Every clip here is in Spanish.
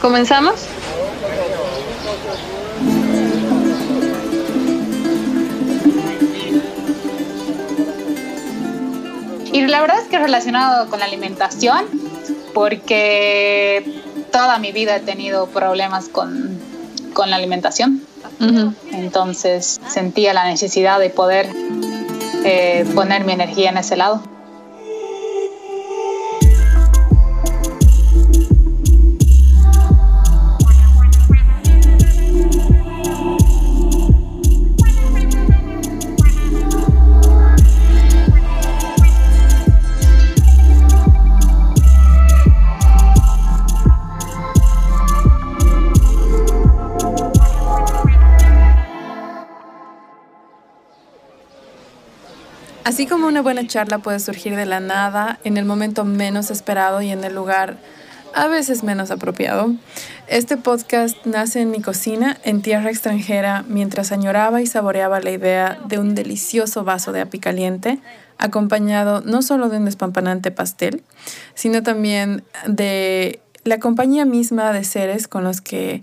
¿Comenzamos? Y la verdad es que relacionado con la alimentación, porque toda mi vida he tenido problemas con, con la alimentación. Entonces sentía la necesidad de poder eh, poner mi energía en ese lado. Así como una buena charla puede surgir de la nada, en el momento menos esperado y en el lugar a veces menos apropiado, este podcast nace en mi cocina, en tierra extranjera, mientras añoraba y saboreaba la idea de un delicioso vaso de api caliente, acompañado no solo de un despampanante pastel, sino también de la compañía misma de seres con los que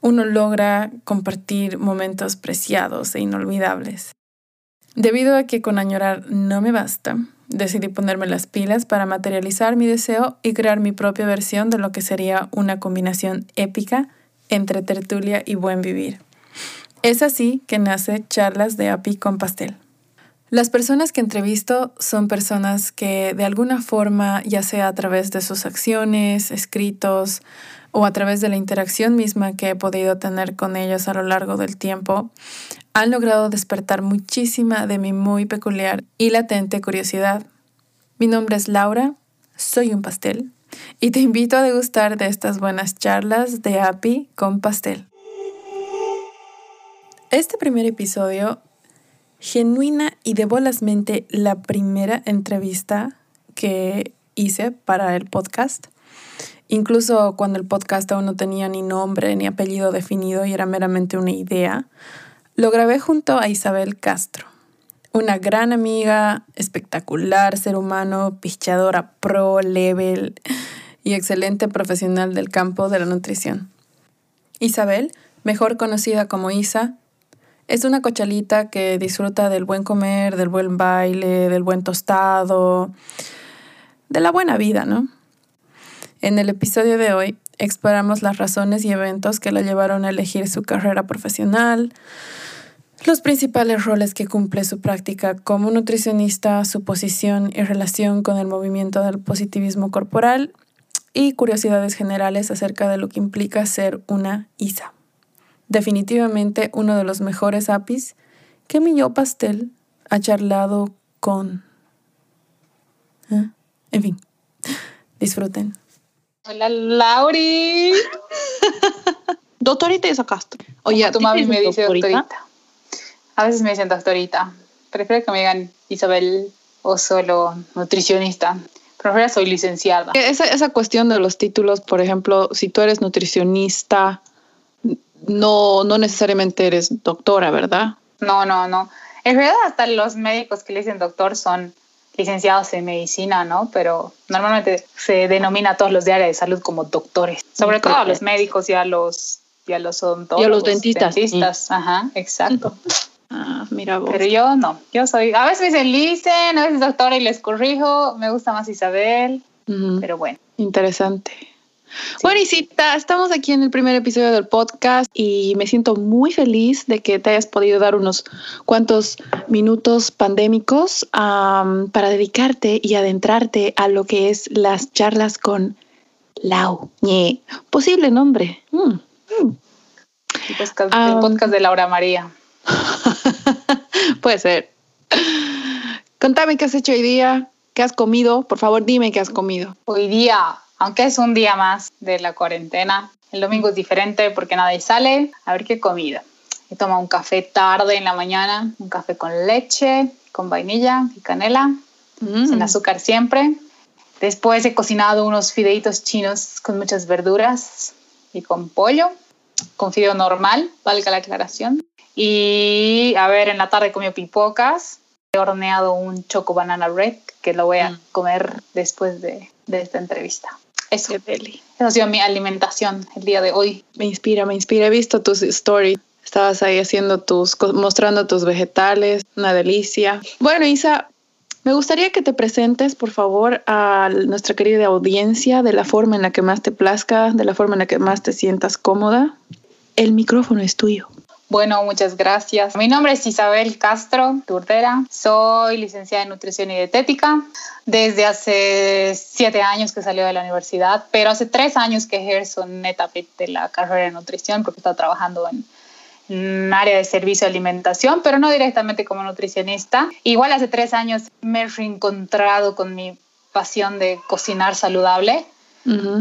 uno logra compartir momentos preciados e inolvidables. Debido a que con añorar no me basta, decidí ponerme las pilas para materializar mi deseo y crear mi propia versión de lo que sería una combinación épica entre tertulia y buen vivir. Es así que nace Charlas de API con Pastel. Las personas que entrevisto son personas que de alguna forma, ya sea a través de sus acciones, escritos o a través de la interacción misma que he podido tener con ellos a lo largo del tiempo, han logrado despertar muchísima de mi muy peculiar y latente curiosidad. Mi nombre es Laura, soy un pastel y te invito a degustar de estas buenas charlas de API con pastel. Este primer episodio, genuina y de bolasmente la primera entrevista que hice para el podcast. Incluso cuando el podcast aún no tenía ni nombre ni apellido definido y era meramente una idea, lo grabé junto a Isabel Castro, una gran amiga, espectacular ser humano, pichadora pro level y excelente profesional del campo de la nutrición. Isabel, mejor conocida como Isa, es una cochalita que disfruta del buen comer, del buen baile, del buen tostado, de la buena vida, ¿no? En el episodio de hoy exploramos las razones y eventos que la llevaron a elegir su carrera profesional, los principales roles que cumple su práctica como nutricionista, su posición y relación con el movimiento del positivismo corporal y curiosidades generales acerca de lo que implica ser una ISA. Definitivamente uno de los mejores APIs que mi yo pastel ha charlado con. ¿Eh? En fin, disfruten. Hola, Lauri. doctorita Isa Castro. Oye, tu mami me dice doctorita. A veces me dicen doctorita. Prefiero que me digan Isabel o solo nutricionista. Prefiero soy licenciada. Esa, esa cuestión de los títulos, por ejemplo, si tú eres nutricionista, no, no necesariamente eres doctora, ¿verdad? No, no, no. En realidad hasta los médicos que le dicen doctor son licenciados en medicina, ¿no? Pero normalmente se denomina a todos los de área de salud como doctores. Sobre todo a los médicos y a los, y a los odontólogos. Y a los dentistas. dentistas. Ajá, exacto. Ah, mira vos. Pero yo no, yo soy, a veces me dicen Licen, a veces doctora y les corrijo, me gusta más Isabel, pero bueno. Interesante. Bueno, Isita, estamos aquí en el primer episodio del podcast y me siento muy feliz de que te hayas podido dar unos cuantos minutos pandémicos para dedicarte y adentrarte a lo que es las charlas con Lau. Posible nombre. Mm, mm. El, podcast, de Laura María. Puede ser. Contame qué has hecho hoy día, qué has comido. Por favor, dime qué has comido. Hoy día, aunque es un día más de la cuarentena, el domingo es diferente porque nadie sale. A ver qué comida. He tomado un café tarde en la mañana, un café con leche, con vainilla y canela, mm. sin azúcar siempre. Después he cocinado unos fideitos chinos con muchas verduras y con pollo, con fideo normal, valga la aclaración. Y a ver, en la tarde comí pipocas. He horneado un choco banana red que lo voy a mm. comer después de, esta entrevista. Eso. Esa ha sido mi alimentación el día de hoy. Me inspira, me inspira. He visto tus stories. Estabas ahí haciendo tus, mostrando tus vegetales, una delicia. Bueno, Isa, me gustaría que te presentes, por favor, a nuestra querida audiencia de la forma en la que más te plazca, de la forma en la que más te sientas cómoda. El micrófono es tuyo. Bueno, muchas gracias. Mi nombre es Isabel Castro Turdera. Soy licenciada en nutrición y dietética desde hace siete años que salió de la universidad, pero hace tres años que ejerzo netamente la carrera de nutrición porque estaba trabajando en, un área de servicio de alimentación, pero no directamente como nutricionista. Igual hace tres años me he reencontrado con mi pasión de cocinar saludable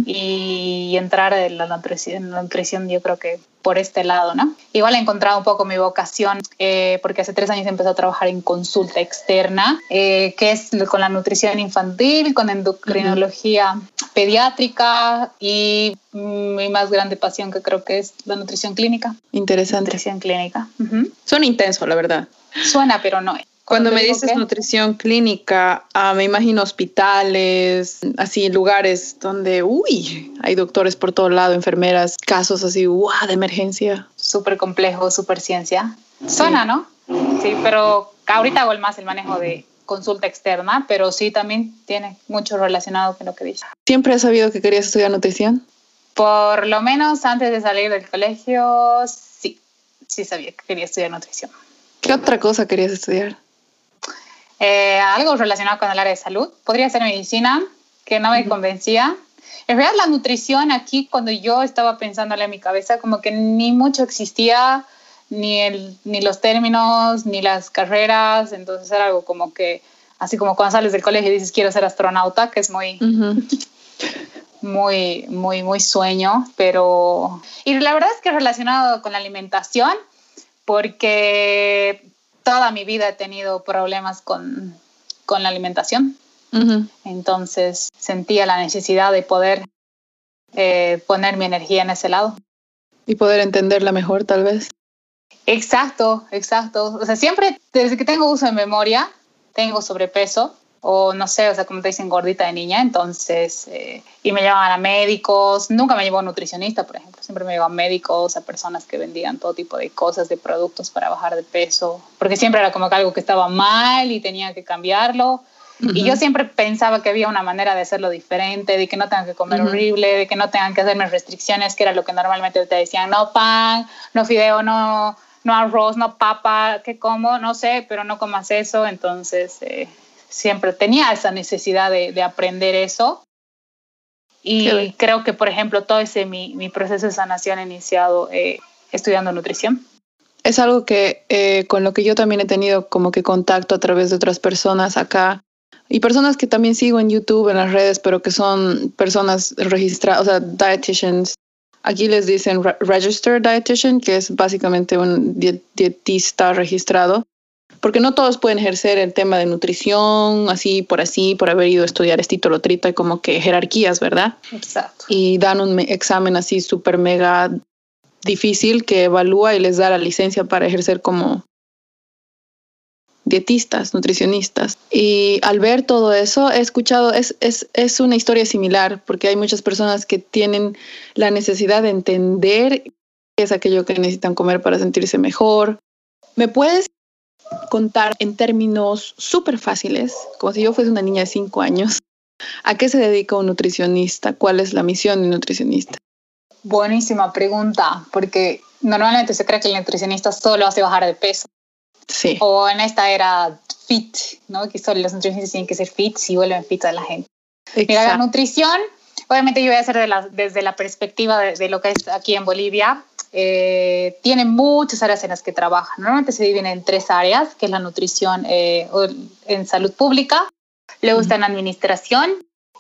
y entrar en la, nutrición, en la nutrición, yo creo que por este lado, ¿no? Igual he encontrado un poco mi vocación eh, porque hace tres años empecé a trabajar en consulta externa, eh, que es con la nutrición infantil, con endocrinología pediátrica y mi más grande pasión que creo que es la nutrición clínica. Interesante. Nutrición clínica. Suena intenso, la verdad. Suena, pero no es. Cuando me dices nutrición clínica, ah, me imagino hospitales, así lugares donde, uy, hay doctores por todo lado, enfermeras, casos así, wow, de emergencia. Súper complejo, súper ciencia. Suena, ¿no? Sí, pero ahorita hago el más el manejo de consulta externa, pero sí también tiene mucho relacionado con lo que dice. ¿Siempre has sabido que querías estudiar nutrición? Por lo menos antes de salir del colegio, sí, sí sabía que quería estudiar nutrición. ¿Qué otra cosa querías estudiar? Eh, algo relacionado con el área de salud. Podría ser medicina, que no me convencía. En realidad la nutrición aquí, cuando yo estaba pensándole en mi cabeza, como que ni mucho existía, ni, el, ni los términos, ni las carreras, entonces era algo como que, así como cuando sales del colegio y dices quiero ser astronauta, que es muy... muy, muy, muy sueño, pero... Y la verdad es que relacionado con la alimentación, porque toda mi vida he tenido problemas con, la alimentación. Entonces sentía la necesidad de poder eh, poner mi energía en ese lado. Y poder entenderla mejor, tal vez. Exacto, exacto. O sea, siempre, desde que tengo uso de memoria, tengo sobrepeso o no sé, o sea, como te dicen gordita de niña, entonces, eh, y me llevaban a médicos, nunca me llevó a nutricionista, por ejemplo, siempre me llevó a médicos, a personas que vendían todo tipo de cosas, de productos para bajar de peso, porque siempre era como que algo que estaba mal y tenía que cambiarlo. Y yo siempre pensaba que había una manera de hacerlo diferente, de que no tengan que comer horrible, de que no tengan que hacerme restricciones, que era lo que normalmente te decían, no pan, no fideo, no, no arroz, no papa, que como, no sé, pero no comas eso. Entonces, eh, siempre tenía esa necesidad de, aprender eso. Y creo que, por ejemplo, todo ese mi, mi proceso de sanación ha iniciado eh, estudiando nutrición. Es algo que eh, con lo que yo también he tenido como que contacto a través de otras personas acá y personas que también sigo en YouTube, en las redes, pero que son personas registradas, o sea, dietitians. Aquí les dicen registered dietitian, que es básicamente un dietista registrado porque no todos pueden ejercer el tema de nutrición, así por así, por haber ido a estudiar este título trito, hay como que jerarquías, ¿verdad? Exacto. Y dan un examen así súper mega difícil que evalúa y les da la licencia para ejercer como dietistas, nutricionistas. Y al ver todo eso, he escuchado, es, es, es una historia similar, porque hay muchas personas que tienen la necesidad de entender qué es aquello que necesitan comer para sentirse mejor. ¿Me puedes contar en términos súper fáciles, como si yo fuese una niña de cinco años, ¿a qué se dedica un nutricionista? ¿Cuál es la misión de un nutricionista? Buenísima pregunta, porque normalmente se cree que el nutricionista solo hace bajar de peso. Sí. O en esta era fit, ¿no? Que solo los nutricionistas tienen que ser fit si vuelven fit a la gente. Mira, la nutrición, obviamente yo voy a hacer desde la perspectiva de, lo que es aquí en Bolivia, eh, tiene muchas áreas en las que trabaja. Normalmente se dividen en tres áreas, que es la nutrición eh, en salud pública, luego está en administración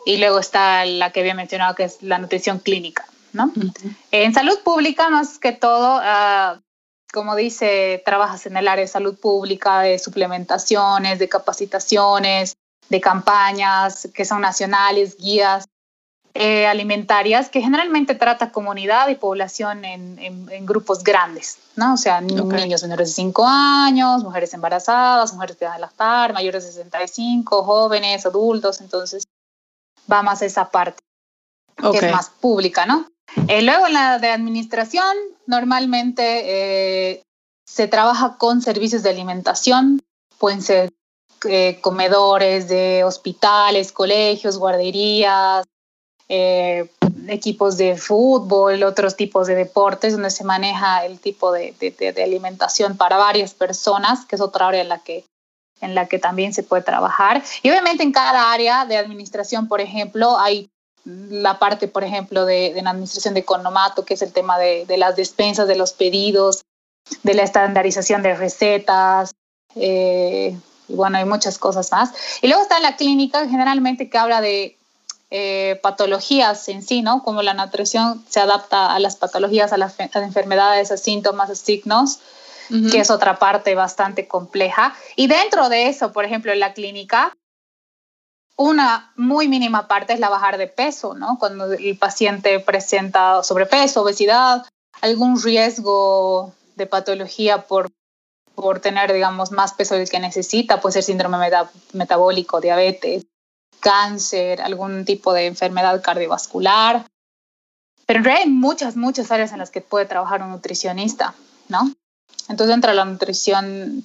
y luego está la que había mencionado, que es la nutrición clínica. ¿no? En salud pública, más que todo, ah, como dice, trabajas en el área de salud pública, de suplementaciones, de capacitaciones, de campañas que son nacionales, guías eh, alimentarias que generalmente trata comunidad y población en, en, grupos grandes, ¿no? O sea, niños menores de 5 años, mujeres embarazadas, mujeres que van a lactar, mayores de 65, jóvenes, adultos, entonces va más esa parte. que es más pública, ¿no? Eh, luego en la de administración, normalmente eh, se trabaja con servicios de alimentación, pueden ser eh, comedores de hospitales, colegios, guarderías, equipos de fútbol, otros tipos de deportes, donde se maneja el tipo de, de, alimentación para varias personas, que es otra área en la que en la que también se puede trabajar. Y obviamente en cada área de administración, por ejemplo, hay la parte, por ejemplo, de, la administración de economato, que es el tema de, las despensas, de los pedidos, de la estandarización de recetas, eh, y bueno, hay muchas cosas más. Y luego está la clínica, generalmente que habla de eh, patologías en sí, ¿no? Como la nutrición se adapta a las patologías, a las, enfermedades, a síntomas, a signos, que es otra parte bastante compleja. Y dentro de eso, por ejemplo, en la clínica, una muy mínima parte es la bajar de peso, ¿no? Cuando el paciente presenta sobrepeso, obesidad, algún riesgo de patología por, por tener, digamos, más peso del que necesita, puede ser síndrome metabólico, diabetes, cáncer, algún tipo de enfermedad cardiovascular. Pero en realidad hay muchas, muchas áreas en las que puede trabajar un nutricionista, ¿no? Entonces, entre la nutrición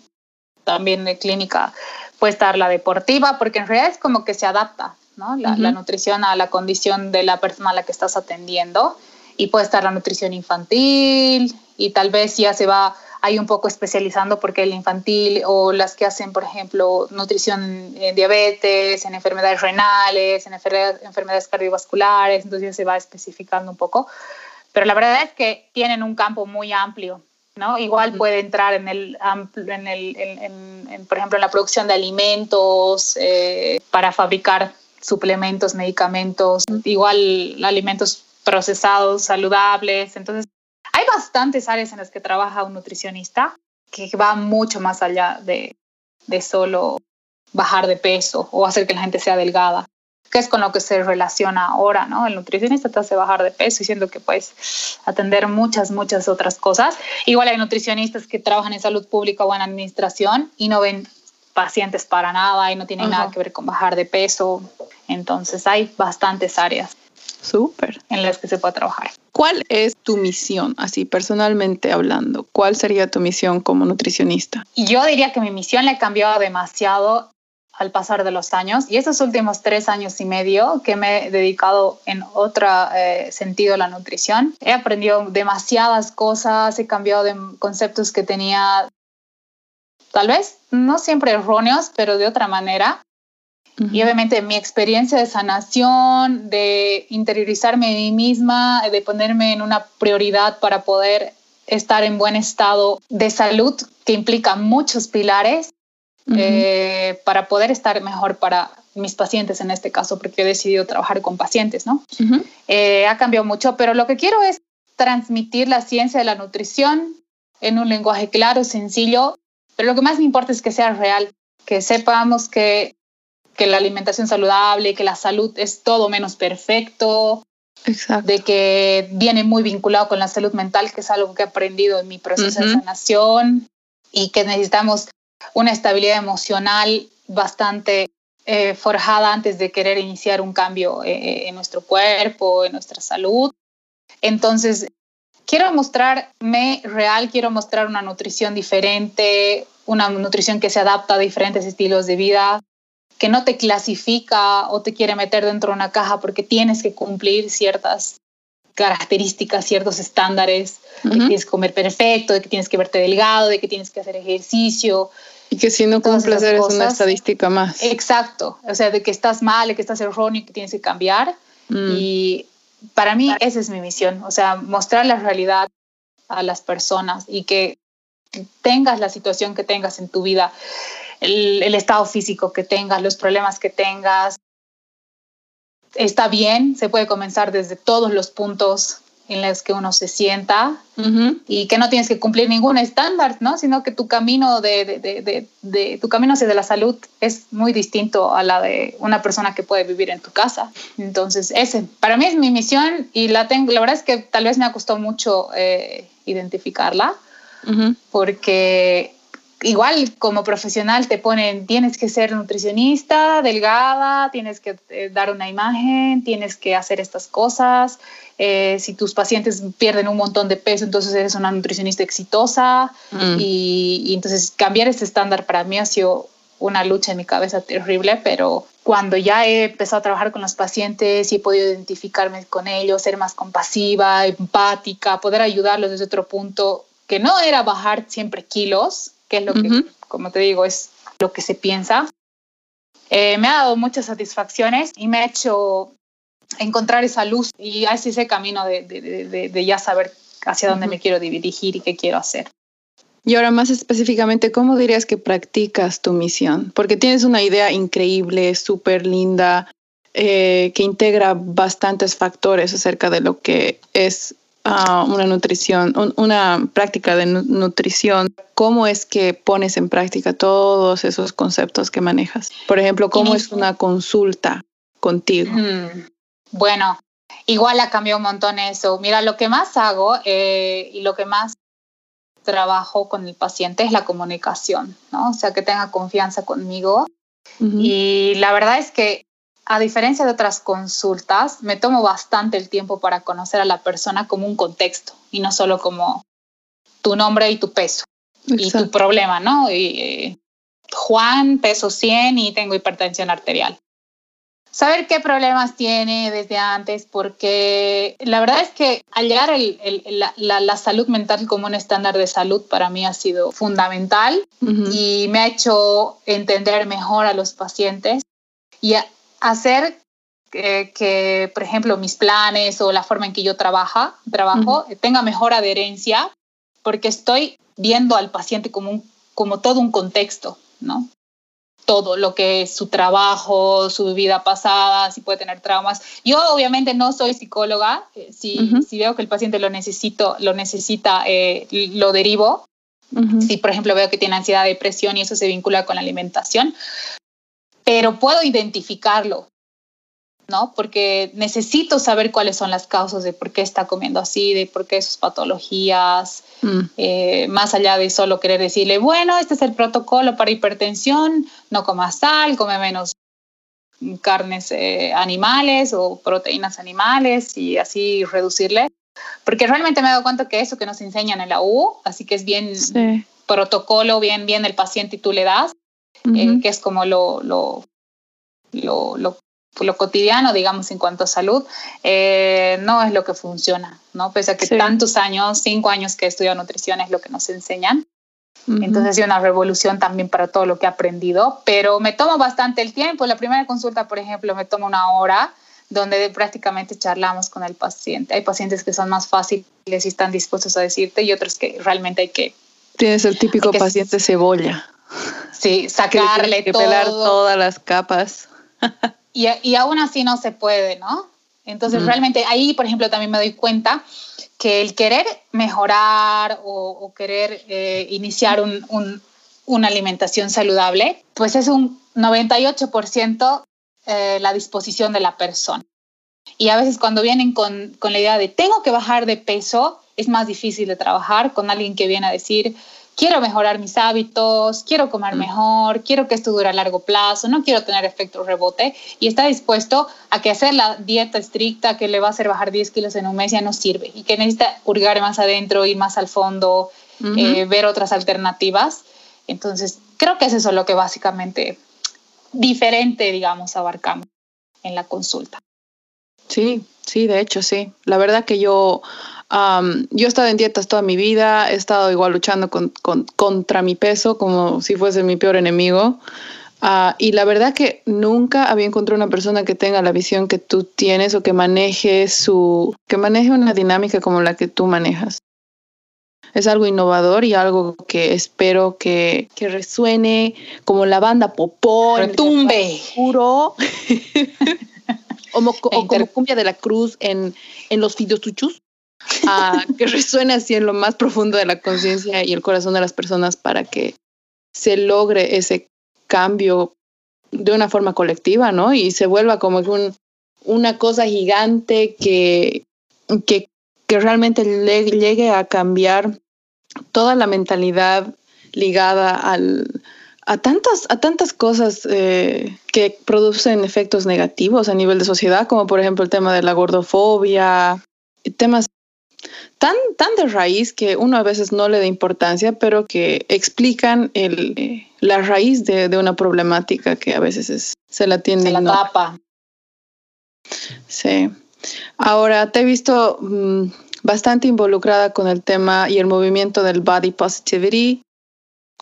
también de clínica puede estar la deportiva, porque en realidad es como que se adapta, ¿no? La, nutrición a la condición de la persona a la que estás atendiendo. Y puede estar la nutrición infantil y tal vez ya se va ahí un poco especializando porque el infantil o las que hacen, por ejemplo, nutrición en diabetes, en enfermedades renales, en enfermedades cardiovasculares, entonces ya se va especificando un poco. Pero la verdad es que tienen un campo muy amplio ¿no? Igual puede entrar en el, en el por ejemplo, en la producción de alimentos eh, para fabricar suplementos, medicamentos, igual alimentos procesados, saludables. Entonces, bastantes áreas en las que trabaja un nutricionista que va mucho más allá de, de solo bajar de peso o hacer que la gente sea delgada que es con lo que se relaciona ahora, ¿no? El nutricionista te hace bajar de peso, diciendo que puedes atender muchas, muchas otras cosas. Igual hay nutricionistas que trabajan en salud pública o en administración y no ven pacientes para nada y no tienen nada que ver con bajar de peso. Entonces hay bastantes áreas. Súper. En las que se puede trabajar. ¿Cuál es tu misión, así personalmente hablando? ¿Cuál sería tu misión como nutricionista? Yo diría que mi misión le ha cambiado demasiado al pasar de los años. Y estos últimos tres años y medio que me he dedicado en otro eh, sentido a la nutrición, he aprendido demasiadas cosas, he cambiado de conceptos que tenía, tal vez no siempre erróneos, pero de otra manera. Y obviamente mi experiencia de sanación, de interiorizarme a mí misma, de ponerme en una prioridad para poder estar en buen estado de salud, que implica muchos pilares, eh, para poder estar mejor para mis pacientes en este caso, porque he decidido trabajar con pacientes, ¿no? Eh, ha cambiado mucho, pero lo que quiero es transmitir la ciencia de la nutrición en un lenguaje claro, sencillo, pero lo que más me importa es que sea real, que sepamos que, que la alimentación saludable, que la salud es todo menos perfecto, de que viene muy vinculado con la salud mental, que es algo que he aprendido en mi proceso de sanación y que necesitamos una estabilidad emocional bastante eh, forjada antes de querer iniciar un cambio eh, eh, en nuestro cuerpo, en nuestra salud. Entonces, quiero mostrarme real, quiero mostrar una nutrición diferente, una nutrición que se adapta a diferentes estilos de vida, que no te clasifica o te quiere meter dentro de una caja porque tienes que cumplir ciertas características, ciertos estándares, de que tienes que comer perfecto, de que tienes que verte delgado, de que tienes que hacer ejercicio. Y que si no cumples eres una estadística más. Exacto, o sea, de que estás mal, de que estás erróneo, que tienes que cambiar. Mm. Y para mí esa es mi misión, o sea, mostrar la realidad a las personas y que tengas la situación que tengas en tu vida, el estado físico que tengas, los problemas que tengas, está bien, se puede comenzar desde todos los puntos en los que uno se sienta y que no tienes que cumplir ningún estándar, ¿no? Sino que tu camino de, de, de, tu camino hacia la salud es muy distinto a la de una persona que puede vivir en tu casa. Entonces, ese, para mí es mi misión y la tengo, la verdad es que tal vez me ha costado mucho eh, identificarla porque igual como profesional te ponen, tienes que ser nutricionista, delgada, tienes que eh, dar una imagen, tienes que hacer estas cosas. Eh, si tus pacientes pierden un montón de peso, entonces eres una nutricionista exitosa. Mm. Y, y, entonces cambiar ese estándar para mí ha sido una lucha en mi cabeza terrible, pero cuando ya he empezado a trabajar con los pacientes y he podido identificarme con ellos, ser más compasiva, empática, poder ayudarlos desde otro punto, que no era bajar siempre kilos, que es lo que, como te digo, es lo que se piensa, eh, me ha dado muchas satisfacciones y me ha hecho encontrar esa luz y así ese camino de, de, de, ya saber hacia dónde me quiero dirigir y qué quiero hacer. Y ahora más específicamente, ¿cómo dirías que practicas tu misión? Porque tienes una idea increíble, súper linda, eh, que integra bastantes factores acerca de lo que es una nutrición, una práctica de nutrición. ¿Cómo es que pones en práctica todos esos conceptos que manejas? Por ejemplo, ¿cómo es una consulta contigo? Bueno, igual ha cambiado un montón eso. Mira, lo que más hago eh, y lo que más trabajo con el paciente es la comunicación, ¿no? O sea, que tenga confianza conmigo. Y la verdad es que, a diferencia de otras consultas, me tomo bastante el tiempo para conocer a la persona como un contexto y no solo como tu nombre y tu peso y tu problema, ¿no? Y, eh, Juan, peso 100 y tengo hipertensión arterial. Saber qué problemas tiene desde antes, porque la verdad es que al llegar la, salud mental como un estándar de salud para mí ha sido fundamental y me ha hecho entender mejor a los pacientes. Y hacer que, por ejemplo, mis planes o la forma en que yo trabaja, trabajo tenga mejor adherencia, porque estoy viendo al paciente como, un, como todo un contexto, ¿no? todo lo que es su trabajo, su vida pasada, si puede tener traumas. Yo obviamente no soy psicóloga, eh, si, si veo que el paciente lo, necesito, lo necesita, eh, lo derivo. Si, por ejemplo, veo que tiene ansiedad, depresión y eso se vincula con la alimentación, pero puedo identificarlo. ¿no? Porque necesito saber cuáles son las causas de por qué está comiendo así, de por qué sus patologías, mm. eh, más allá de solo querer decirle, bueno, este es el protocolo para hipertensión, no coma sal, come menos carnes eh, animales o proteínas animales y así reducirle. Porque realmente me he dado cuenta que eso que nos enseñan en la U, así que es bien protocolo, bien, bien el paciente y tú le das, eh, que es como lo, lo, lo, lo lo cotidiano, digamos, en cuanto a salud, eh, no es lo que funciona, ¿no? Pese a que tantos años, cinco años que he estudiado nutrición es lo que nos enseñan. Entonces, es una revolución también para todo lo que he aprendido, pero me tomo bastante el tiempo. La primera consulta, por ejemplo, me toma una hora donde prácticamente charlamos con el paciente. Hay pacientes que son más fáciles y están dispuestos a decirte y otros que realmente hay que... Tienes el típico paciente cebolla. Sí, sacarle que, que pelar todas las capas. y, aún así no se puede, ¿no? Entonces, realmente ahí, por ejemplo, también me doy cuenta que el querer mejorar o, querer eh, iniciar una alimentación saludable, pues es un 98% eh, la disposición de la persona. Y a veces cuando vienen con, con la idea de tengo que bajar de peso, es más difícil de trabajar con alguien que viene a decir, quiero mejorar mis hábitos, quiero comer mm. mejor, quiero que esto dure a largo plazo, no quiero tener efecto rebote y está dispuesto a que hacer la dieta estricta que le va a hacer bajar 10 kilos en un mes ya no sirve y que necesita hurgar más adentro, ir más al fondo, eh, ver otras alternativas. Entonces, creo que es eso lo que básicamente diferente, digamos, abarcamos en la consulta. Sí, sí, de hecho, sí. La verdad que yo yo he estado en dietas toda mi vida, he estado igual luchando con, contra mi peso como si fuese mi peor enemigo. Ah, y la verdad que nunca había encontrado una persona que tenga la visión que tú tienes o que maneje su, que maneje una dinámica como la que tú manejas. Es algo innovador y algo que espero que, que resuene como la banda popó. Retumbe. Puro. como, o como cumbia de la cruz en, en los tuchus a que resuene así en lo más profundo de la conciencia y el corazón de las personas para que se logre ese cambio de una forma colectiva, ¿no? Y se vuelva como un, una cosa gigante que, que, que realmente llegue a cambiar toda la mentalidad ligada al, a tantas, a tantas cosas eh, que producen efectos negativos a nivel de sociedad, como por ejemplo el tema de la gordofobia, temas tan, tan de raíz que uno a veces no le da importancia, pero que explican el, eh, la raíz de, una problemática que a veces se la tiene. Se la tapa. Sí. Ahora, te he visto mm, bastante involucrada con el tema y el movimiento del body positivity.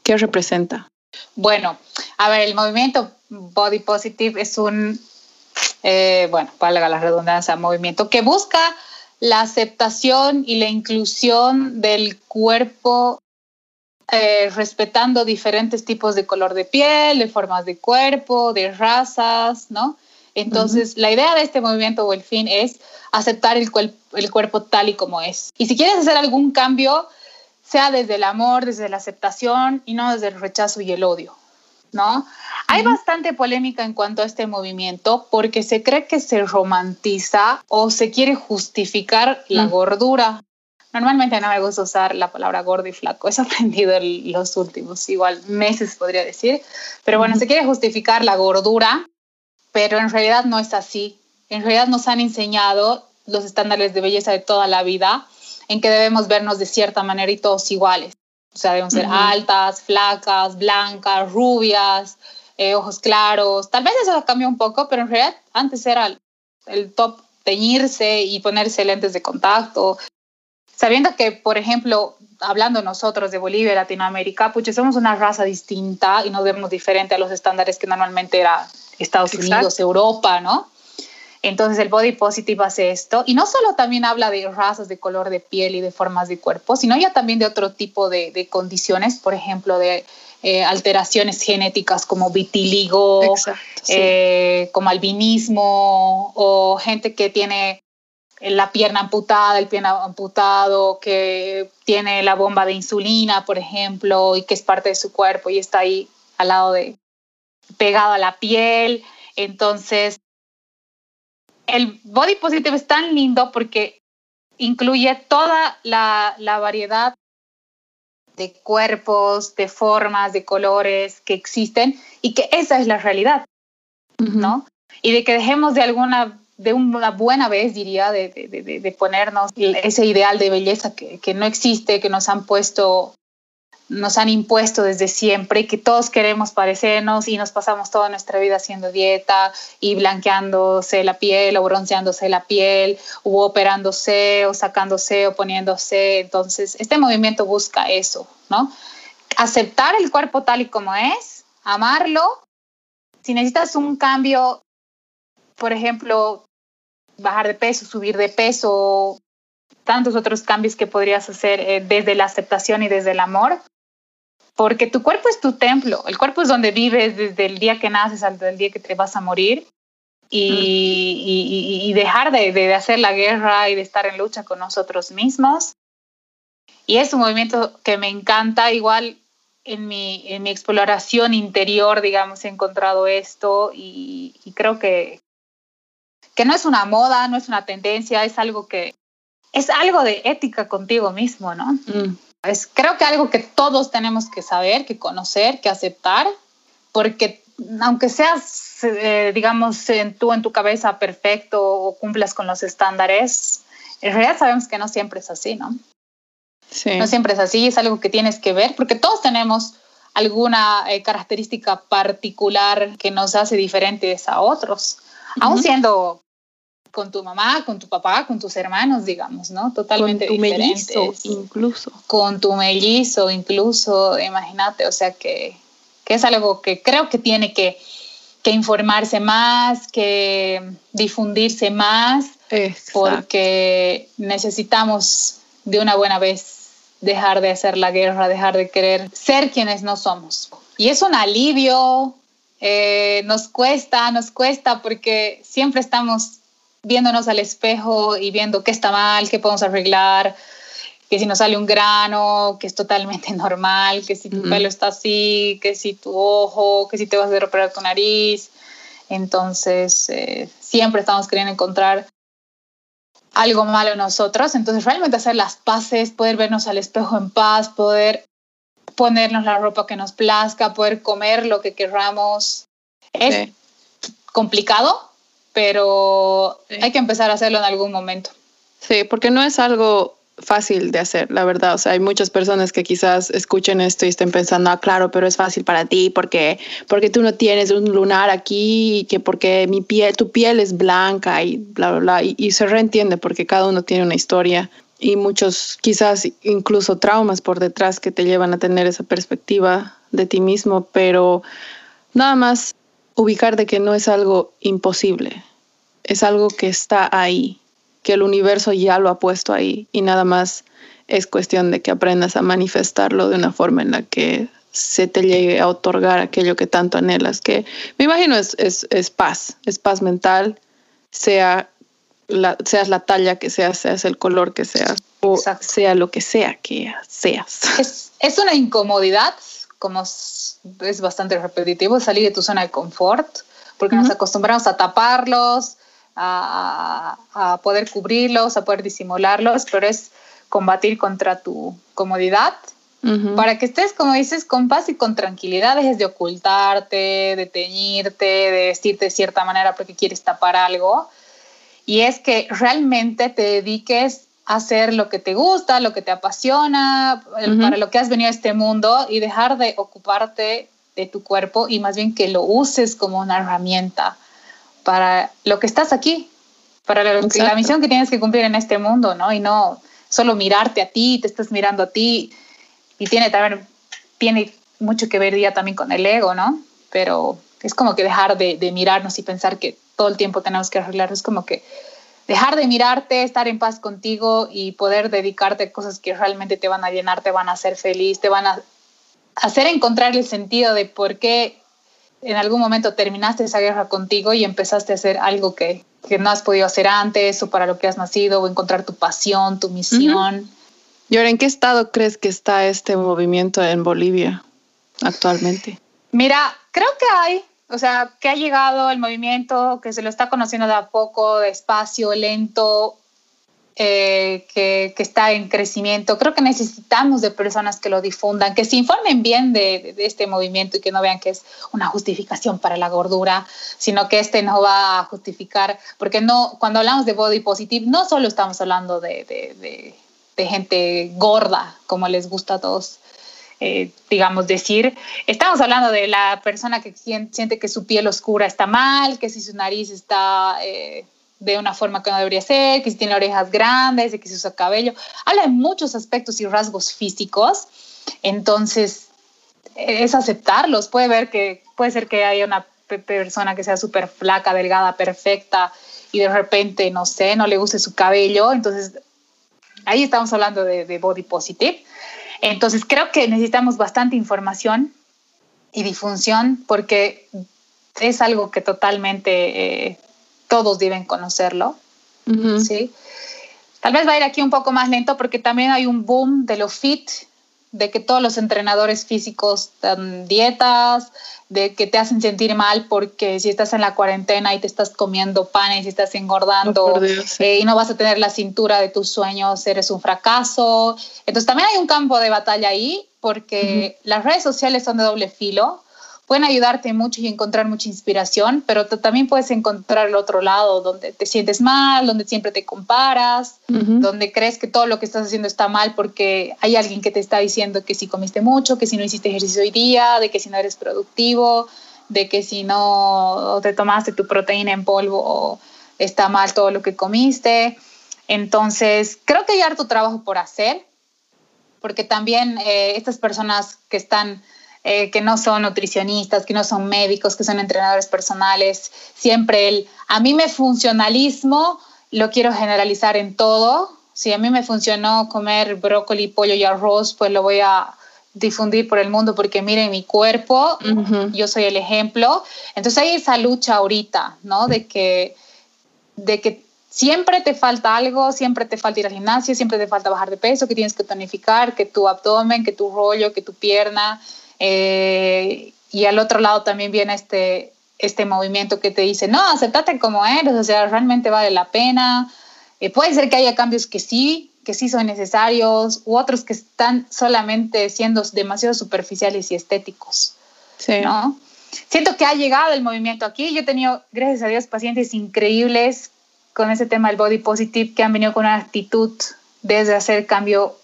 ¿Qué representa? Bueno, a ver, el movimiento body positive es un, eh, bueno, valga la redundancia, movimiento que busca la aceptación y la inclusión del cuerpo eh, respetando diferentes tipos de color de piel, de formas de cuerpo, de razas, ¿no? Entonces, la idea de este movimiento o el fin es aceptar el, el cuerpo tal y como es. Y si quieres hacer algún cambio, sea desde el amor, desde la aceptación y no desde el rechazo y el odio, ¿no? Hay bastante polémica en cuanto a este movimiento porque se cree que se romantiza o se quiere justificar la mm. gordura. Normalmente no me gusta usar la palabra gordo y flaco, es aprendido en los últimos, igual meses podría decir, pero bueno, se quiere justificar la gordura pero en realidad no es así. En realidad nos han enseñado los estándares de belleza de toda la vida en que debemos vernos de cierta manera y todos iguales. O sea, debemos ser altas, flacas, blancas, rubias, eh, ojos claros. Tal vez eso cambió un poco, pero en realidad antes era el, top teñirse y ponerse lentes de contacto. Sabiendo que, por ejemplo, hablando nosotros de Bolivia y Latinoamérica, pues somos una raza distinta y nos vemos diferente a los estándares que normalmente era Estados Unidos, Europa, ¿no? Entonces el body positive hace esto y no solo también habla de razas, de color de piel y de formas de cuerpo, sino ya también de otro tipo de, condiciones, por ejemplo, de eh, alteraciones genéticas como vitiligo, eh, como albinismo o gente que tiene la pierna amputada, el pie amputado, que tiene la bomba de insulina, por ejemplo, y que es parte de su cuerpo y está ahí al lado de, pegado a la piel. Entonces, el body positive es tan lindo porque incluye toda la, variedad de cuerpos, de formas, de colores que existen y que esa es la realidad, ¿no? Y de que dejemos de alguna, de una buena vez, diría, de, de, ponernos ese ideal de belleza que, que, no existe, que nos han puesto nos han impuesto desde siempre que todos queremos parecernos y nos pasamos toda nuestra vida haciendo dieta y blanqueándose la piel o bronceándose la piel o operándose o sacándose o poniéndose. Entonces, este movimiento busca eso, ¿no? Aceptar el cuerpo tal y como es, amarlo. Si necesitas un cambio, por ejemplo, bajar de peso, subir de peso, tantos otros cambios que podrías hacer eh, desde la aceptación y desde el amor, porque tu cuerpo es tu templo, el cuerpo es donde vives desde el día que naces hasta el día que te vas a morir y, dejar de, hacer la guerra y de estar en lucha con nosotros mismos. Y es un movimiento que me encanta, igual en mi, en mi exploración interior, digamos, he encontrado esto y, creo que, que no es una moda, no es una tendencia, es algo que es algo de ética contigo mismo, ¿no? Mm. Es creo que algo que todos tenemos que saber, que conocer, que aceptar, porque aunque seas, eh, digamos, en, tú en tu cabeza perfecto o cumplas con los estándares, en realidad sabemos que no siempre es así, ¿no? Sí. No siempre es así, es algo que tienes que ver, porque todos tenemos alguna eh, característica particular que nos hace diferentes a otros, aún siendo con tu mamá, con tu papá, con tus hermanos, digamos, ¿no? Totalmente con tu Mellizo, incluso. Con tu mellizo, incluso, imagínate, o sea que, que es algo que creo que tiene que, que informarse más, que difundirse más, porque necesitamos de una buena vez dejar de hacer la guerra, dejar de querer ser quienes no somos. Y es un alivio, eh, nos cuesta, nos cuesta porque siempre estamos viéndonos al espejo y viendo qué está mal, qué podemos arreglar, que si nos sale un grano, que es totalmente normal, que si tu pelo está así, que si tu ojo, que si te vas a operar tu nariz. Entonces, eh, siempre estamos queriendo encontrar algo malo en nosotros. Entonces, realmente hacer las paces, poder vernos al espejo en paz, poder ponernos la ropa que nos plazca, poder comer lo que querramos. Es complicado, pero hay que empezar a hacerlo en algún momento. Sí, porque no es algo fácil de hacer, la verdad. O sea, hay muchas personas que quizás escuchen esto y estén pensando, ah, claro, pero es fácil para ti porque, porque tú no tienes un lunar aquí y que porque mi piel, tu piel es blanca y bla, bla, bla. Y, se reentiende porque cada uno tiene una historia y muchos quizás incluso traumas por detrás que te llevan a tener esa perspectiva de ti mismo, pero nada más ubicar de que no es algo imposible, es algo que está ahí que el universo ya lo ha puesto ahí y nada más es cuestión de que aprendas a manifestarlo de una forma en la que se te llegue a otorgar aquello que tanto anhelas, que me imagino es, es, paz, es paz mental, sea la, seas la talla que seas, seas el color que seas, o sea lo que sea que seas. Es, es una incomodidad, como es, bastante repetitivo, salir de tu zona de confort, porque nos acostumbramos a taparlos, a, poder cubrirlos, a poder disimularlos, pero es combatir contra tu comodidad. Para que estés, como dices, con paz y con tranquilidad, dejes de ocultarte, de teñirte, de vestirte de cierta manera porque quieres tapar algo. Y es que realmente te dediques hacer lo que te gusta, lo que te apasiona, para lo que has venido a este mundo y dejar de ocuparte de tu cuerpo y más bien que lo uses como una herramienta para lo que estás aquí, para la misión que tienes que cumplir en este mundo, ¿no? Y no solo mirarte a ti, te estás mirando a ti. Y tiene también, tiene mucho que ver ya también con el ego, ¿no? Pero es como que dejar de, de mirarnos y pensar que todo el tiempo tenemos que arreglarnos, es como que dejar de mirarte, estar en paz contigo y poder dedicarte a cosas que realmente te van a llenar, te van a hacer feliz, te van a hacer encontrar el sentido de por qué en algún momento terminaste esa guerra contigo y empezaste a hacer algo que, que no has podido hacer antes o para lo que has nacido o encontrar tu pasión, tu misión. ¿Y ahora en qué estado crees que está este movimiento en Bolivia actualmente? Mira, creo que hay, o sea, que ha llegado el movimiento, que se lo está conociendo de a poco, despacio, lento, eh, que, que, está en crecimiento. Creo que necesitamos de personas que lo difundan, que se informen bien de, de, este movimiento y que no vean que es una justificación para la gordura, sino que este no va a justificar, porque no, cuando hablamos de body positive, no solo estamos hablando de, de, de gente gorda, como les gusta a todos. Eh, digamos, decir, estamos hablando de la persona que siente que su piel oscura está mal, que si su nariz está eh, de una forma que no debería ser, que si tiene orejas grandes, de que si usa cabello. Habla de muchos aspectos y rasgos físicos. Entonces, es aceptarlos. Puede ver que puede ser que haya una persona que sea súper flaca, delgada, perfecta y de repente, no sé, no le guste su cabello. Entonces, ahí estamos hablando de, body positive. Entonces, creo que necesitamos bastante información y difusión porque es algo que totalmente eh, todos deben conocerlo, ¿sí? Tal vez va a ir aquí un poco más lento porque también hay un boom de lo fit, de que todos los entrenadores físicos dan dietas, de que te hacen sentir mal porque si estás en la cuarentena y te estás comiendo panes y estás engordando oh, eh, y no vas a tener la cintura de tus sueños, eres un fracaso. Entonces también hay un campo de batalla ahí porque las redes sociales son de doble filo pueden ayudarte mucho y encontrar mucha inspiración, pero también puedes encontrar el otro lado donde te sientes mal, donde siempre te comparas, donde crees que todo lo que estás haciendo está mal porque hay alguien que te está diciendo que si comiste mucho, que si no hiciste ejercicio hoy día, de que si no eres productivo, de que si no te tomaste tu proteína en polvo está mal todo lo que comiste. Entonces, creo que hay harto trabajo por hacer, porque también eh, estas personas que están eh, que no son nutricionistas, que no son médicos, que son entrenadores personales. Siempre el, a mí me funcionalismo, lo quiero generalizar en todo. Si a mí me funcionó comer brócoli, pollo y arroz, pues lo voy a difundir por el mundo porque miren mi cuerpo, yo soy el ejemplo. Entonces hay esa lucha ahorita, ¿no? De que, de que siempre te falta algo, siempre te falta ir al gimnasio, siempre te falta bajar de peso, que tienes que tonificar, que tu abdomen, que tu rollo, que tu pierna, eh, y al otro lado también viene este, este movimiento que te dice, no, aceptate como eres, o sea, realmente vale la pena. Eh, puede ser que haya cambios que sí, que sí son necesarios u otros que están solamente siendo demasiado superficiales y estéticos. Sí. ¿no? Siento que ha llegado el movimiento aquí. Yo he tenido, gracias a Dios, pacientes increíbles con ese tema del body positive que han venido con una actitud desde hacer cambio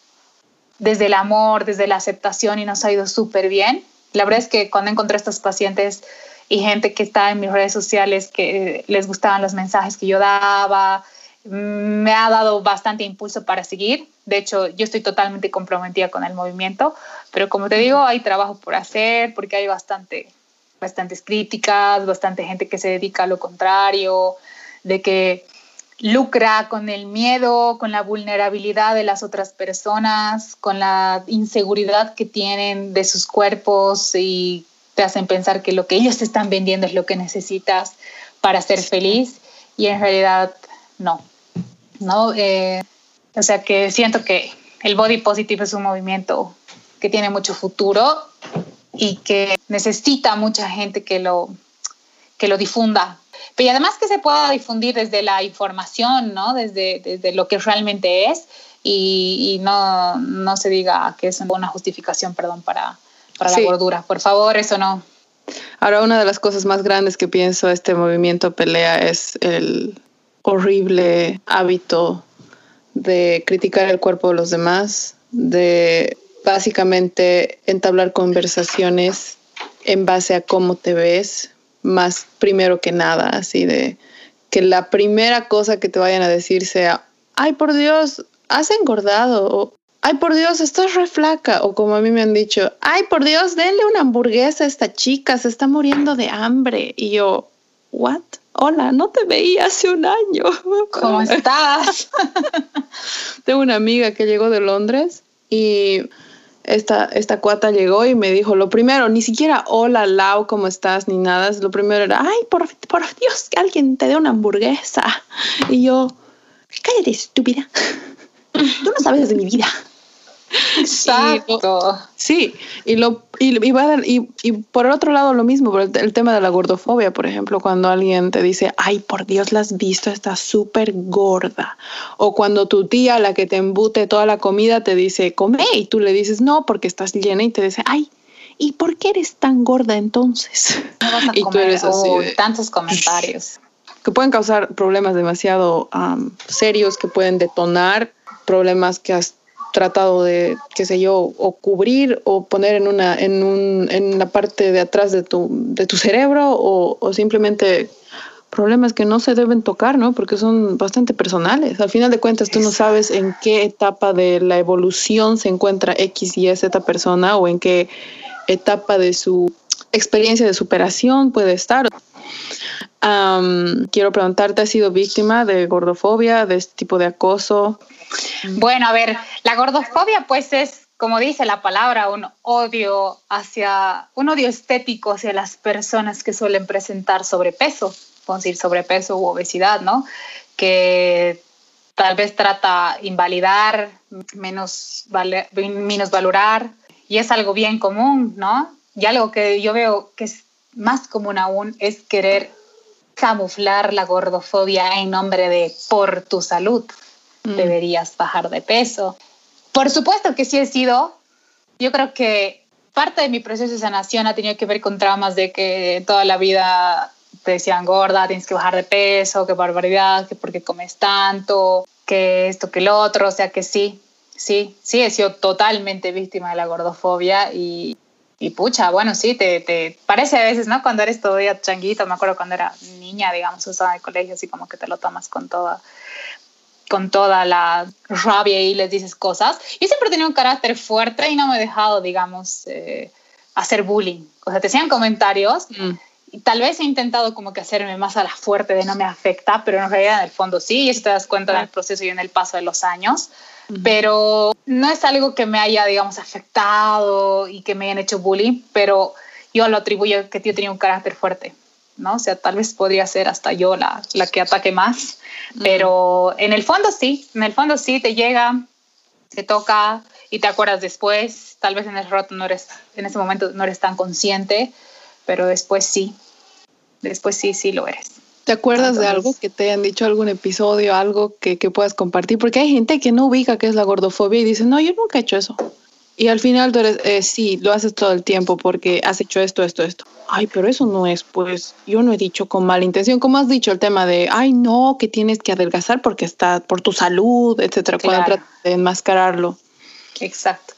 desde el amor, desde la aceptación y nos ha ido súper bien. La verdad es que cuando encontré a estos pacientes y gente que está en mis redes sociales que les gustaban los mensajes que yo daba, me ha dado bastante impulso para seguir. De hecho, yo estoy totalmente comprometida con el movimiento, pero como te digo, hay trabajo por hacer porque hay bastante, bastantes críticas, bastante gente que se dedica a lo contrario, de que lucra con el miedo, con la vulnerabilidad de las otras personas, con la inseguridad que tienen de sus cuerpos y te hacen pensar que lo que ellos te están vendiendo es lo que necesitas para ser feliz y en realidad no. ¿no? Eh, o sea que siento que el body positive es un movimiento que tiene mucho futuro y que necesita mucha gente que lo, que lo difunda. Pero además que se pueda difundir desde la información, ¿no? Desde, desde lo que realmente es y, no, no, se diga que es una justificación, perdón, para, para la gordura. Por favor, eso no. Ahora, una de las cosas más grandes que pienso este movimiento pelea es el horrible hábito de criticar el cuerpo de los demás, de básicamente entablar conversaciones en base a cómo te ves, más primero que nada, así de que la primera cosa que te vayan a decir sea, ay por Dios, has engordado, o ay por Dios, estás re flaca, o como a mí me han dicho, ay por Dios, denle una hamburguesa a esta chica, se está muriendo de hambre. Y yo, ¿what? Hola, no te veía hace un año. ¿Cómo estás? Tengo una amiga que llegó de Londres y esta, esta cuata llegó y me dijo, lo primero, ni siquiera hola, Lau, ¿cómo estás? Ni nada. Lo primero era, ay, por, por Dios, que alguien te dé una hamburguesa. Y yo, cállate, estúpida. Tú no sabes de mi vida. Exacto. sí, y, lo, y, y, y, por el otro lado lo mismo, el, el, tema de la gordofobia, por ejemplo, cuando alguien te dice, ay, por Dios, la has visto, está súper gorda. O cuando tu tía, la que te embute toda la comida, te dice, come, y tú le dices, no, porque estás llena, y te dice, ay, ¿y por qué eres tan gorda entonces? y tú eres así. tantos comentarios. Que pueden causar problemas demasiado serios, que pueden detonar problemas que has tratado de, qué sé yo, o cubrir o poner en, una, en, un, en la parte de atrás de tu, de tu cerebro o, o, simplemente problemas que no se deben tocar, ¿no? Porque son bastante personales. Al final de cuentas, tú no sabes en qué etapa de la evolución se encuentra X y Z persona o en qué etapa de su experiencia de superación puede estar. quiero preguntarte, ¿has sido víctima de gordofobia, de este tipo de acoso? Bueno, a ver, la gordofobia pues es, como dice la palabra, un odio hacia, un odio estético hacia las personas que suelen presentar sobrepeso, podemos decir sobrepeso u obesidad, ¿no? Que tal vez trata invalidar, menos, menos valorar, y es algo bien común, ¿no? Y algo que yo veo que es más común aún es querer camuflar la gordofobia en nombre de por tu salud. Mm. deberías bajar de peso. Por supuesto que sí he sido. Yo creo que parte de mi proceso de sanación ha tenido que ver con traumas de que toda la vida te decían gorda, tienes que bajar de peso, qué barbaridad, que porque comes tanto, que esto, que lo otro. O sea que sí, sí, sí he sido totalmente víctima de la gordofobia y, pucha, bueno, sí, te, te, parece a veces, ¿no? Cuando eres todavía changuito, me acuerdo cuando era niña, digamos, usaba el colegio, así como que te lo tomas con toda con toda la rabia y les dices cosas. Yo siempre he tenido un carácter fuerte y no me he dejado, digamos, eh, hacer bullying. O sea, te hacían comentarios mm. y tal vez he intentado como que hacerme más a la fuerte de no me afecta, pero en realidad en el fondo sí, y eso te das cuenta en el proceso y en el paso de los años. Pero no es algo que me haya, digamos, afectado y que me hayan hecho bullying, pero yo lo atribuyo que yo tenía un carácter fuerte. ¿No? O sea, tal vez podría ser hasta yo la, la que ataque más, pero en el fondo sí, en el fondo sí te llega, te toca y te acuerdas después, tal vez en el rato no eres, en ese momento no eres tan consciente, pero después sí, después sí, sí lo eres. ¿Te acuerdas de algo que te hayan dicho algún episodio, algo que, que puedas compartir? Porque hay gente que no ubica qué es la gordofobia y dice, no, yo nunca he hecho eso. Y al final tú eres, eh, sí, lo haces todo el tiempo porque has hecho esto, esto, esto. Ay, pero eso no es, pues yo no he dicho con mala intención. Como has dicho el tema de, ay, no, que tienes que adelgazar porque está por tu salud, etcétera, cuando tratas de enmascararlo. Exacto.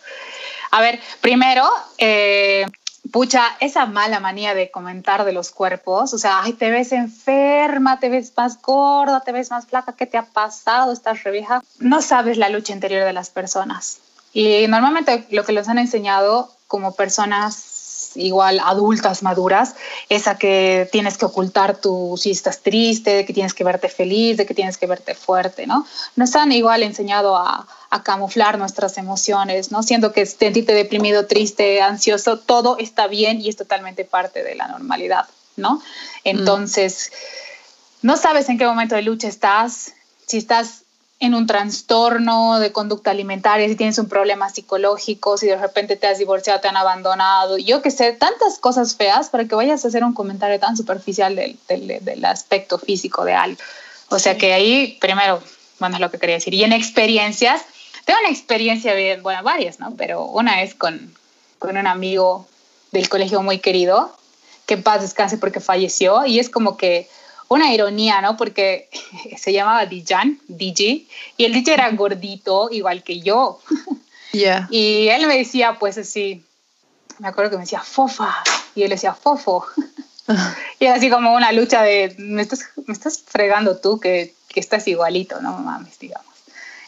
A ver, primero, eh, pucha, esa mala manía de comentar de los cuerpos, o sea, ay, te ves enferma, te ves más gorda, te ves más flaca, ¿qué te ha pasado? Estás revieja. No sabes la lucha interior de las personas. Y normalmente lo que les han enseñado como personas igual adultas maduras es a que tienes que ocultar tu si estás triste, de que tienes que verte feliz, de que tienes que verte fuerte, ¿no? Nos han igual enseñado a, a camuflar nuestras emociones, ¿no? Siendo que sentirte deprimido, triste, ansioso, todo está bien y es totalmente parte de la normalidad, ¿no? Entonces, no sabes en qué momento de lucha estás, si estás en un trastorno de conducta alimentaria, si tienes un problema psicológico, si de repente te has divorciado, te han abandonado, yo que sé, tantas cosas feas para que vayas a hacer un comentario tan superficial del, del, del aspecto físico de algo. O sea que ahí, primero, bueno, es lo que quería decir. Y en experiencias, tengo una experiencia bien, bueno, varias, ¿no? Pero una es con, con un amigo del colegio muy querido, que en paz descanse porque falleció, y es como que una ironía, ¿no? Porque se llamaba Dijan, DJ, y el DJ era gordito, igual que yo. Yeah. Y él me decía, pues así, me acuerdo que me decía, fofa, y él decía, fofo. y era así como una lucha de, me estás, me estás fregando tú que, que estás igualito, no mames, digamos,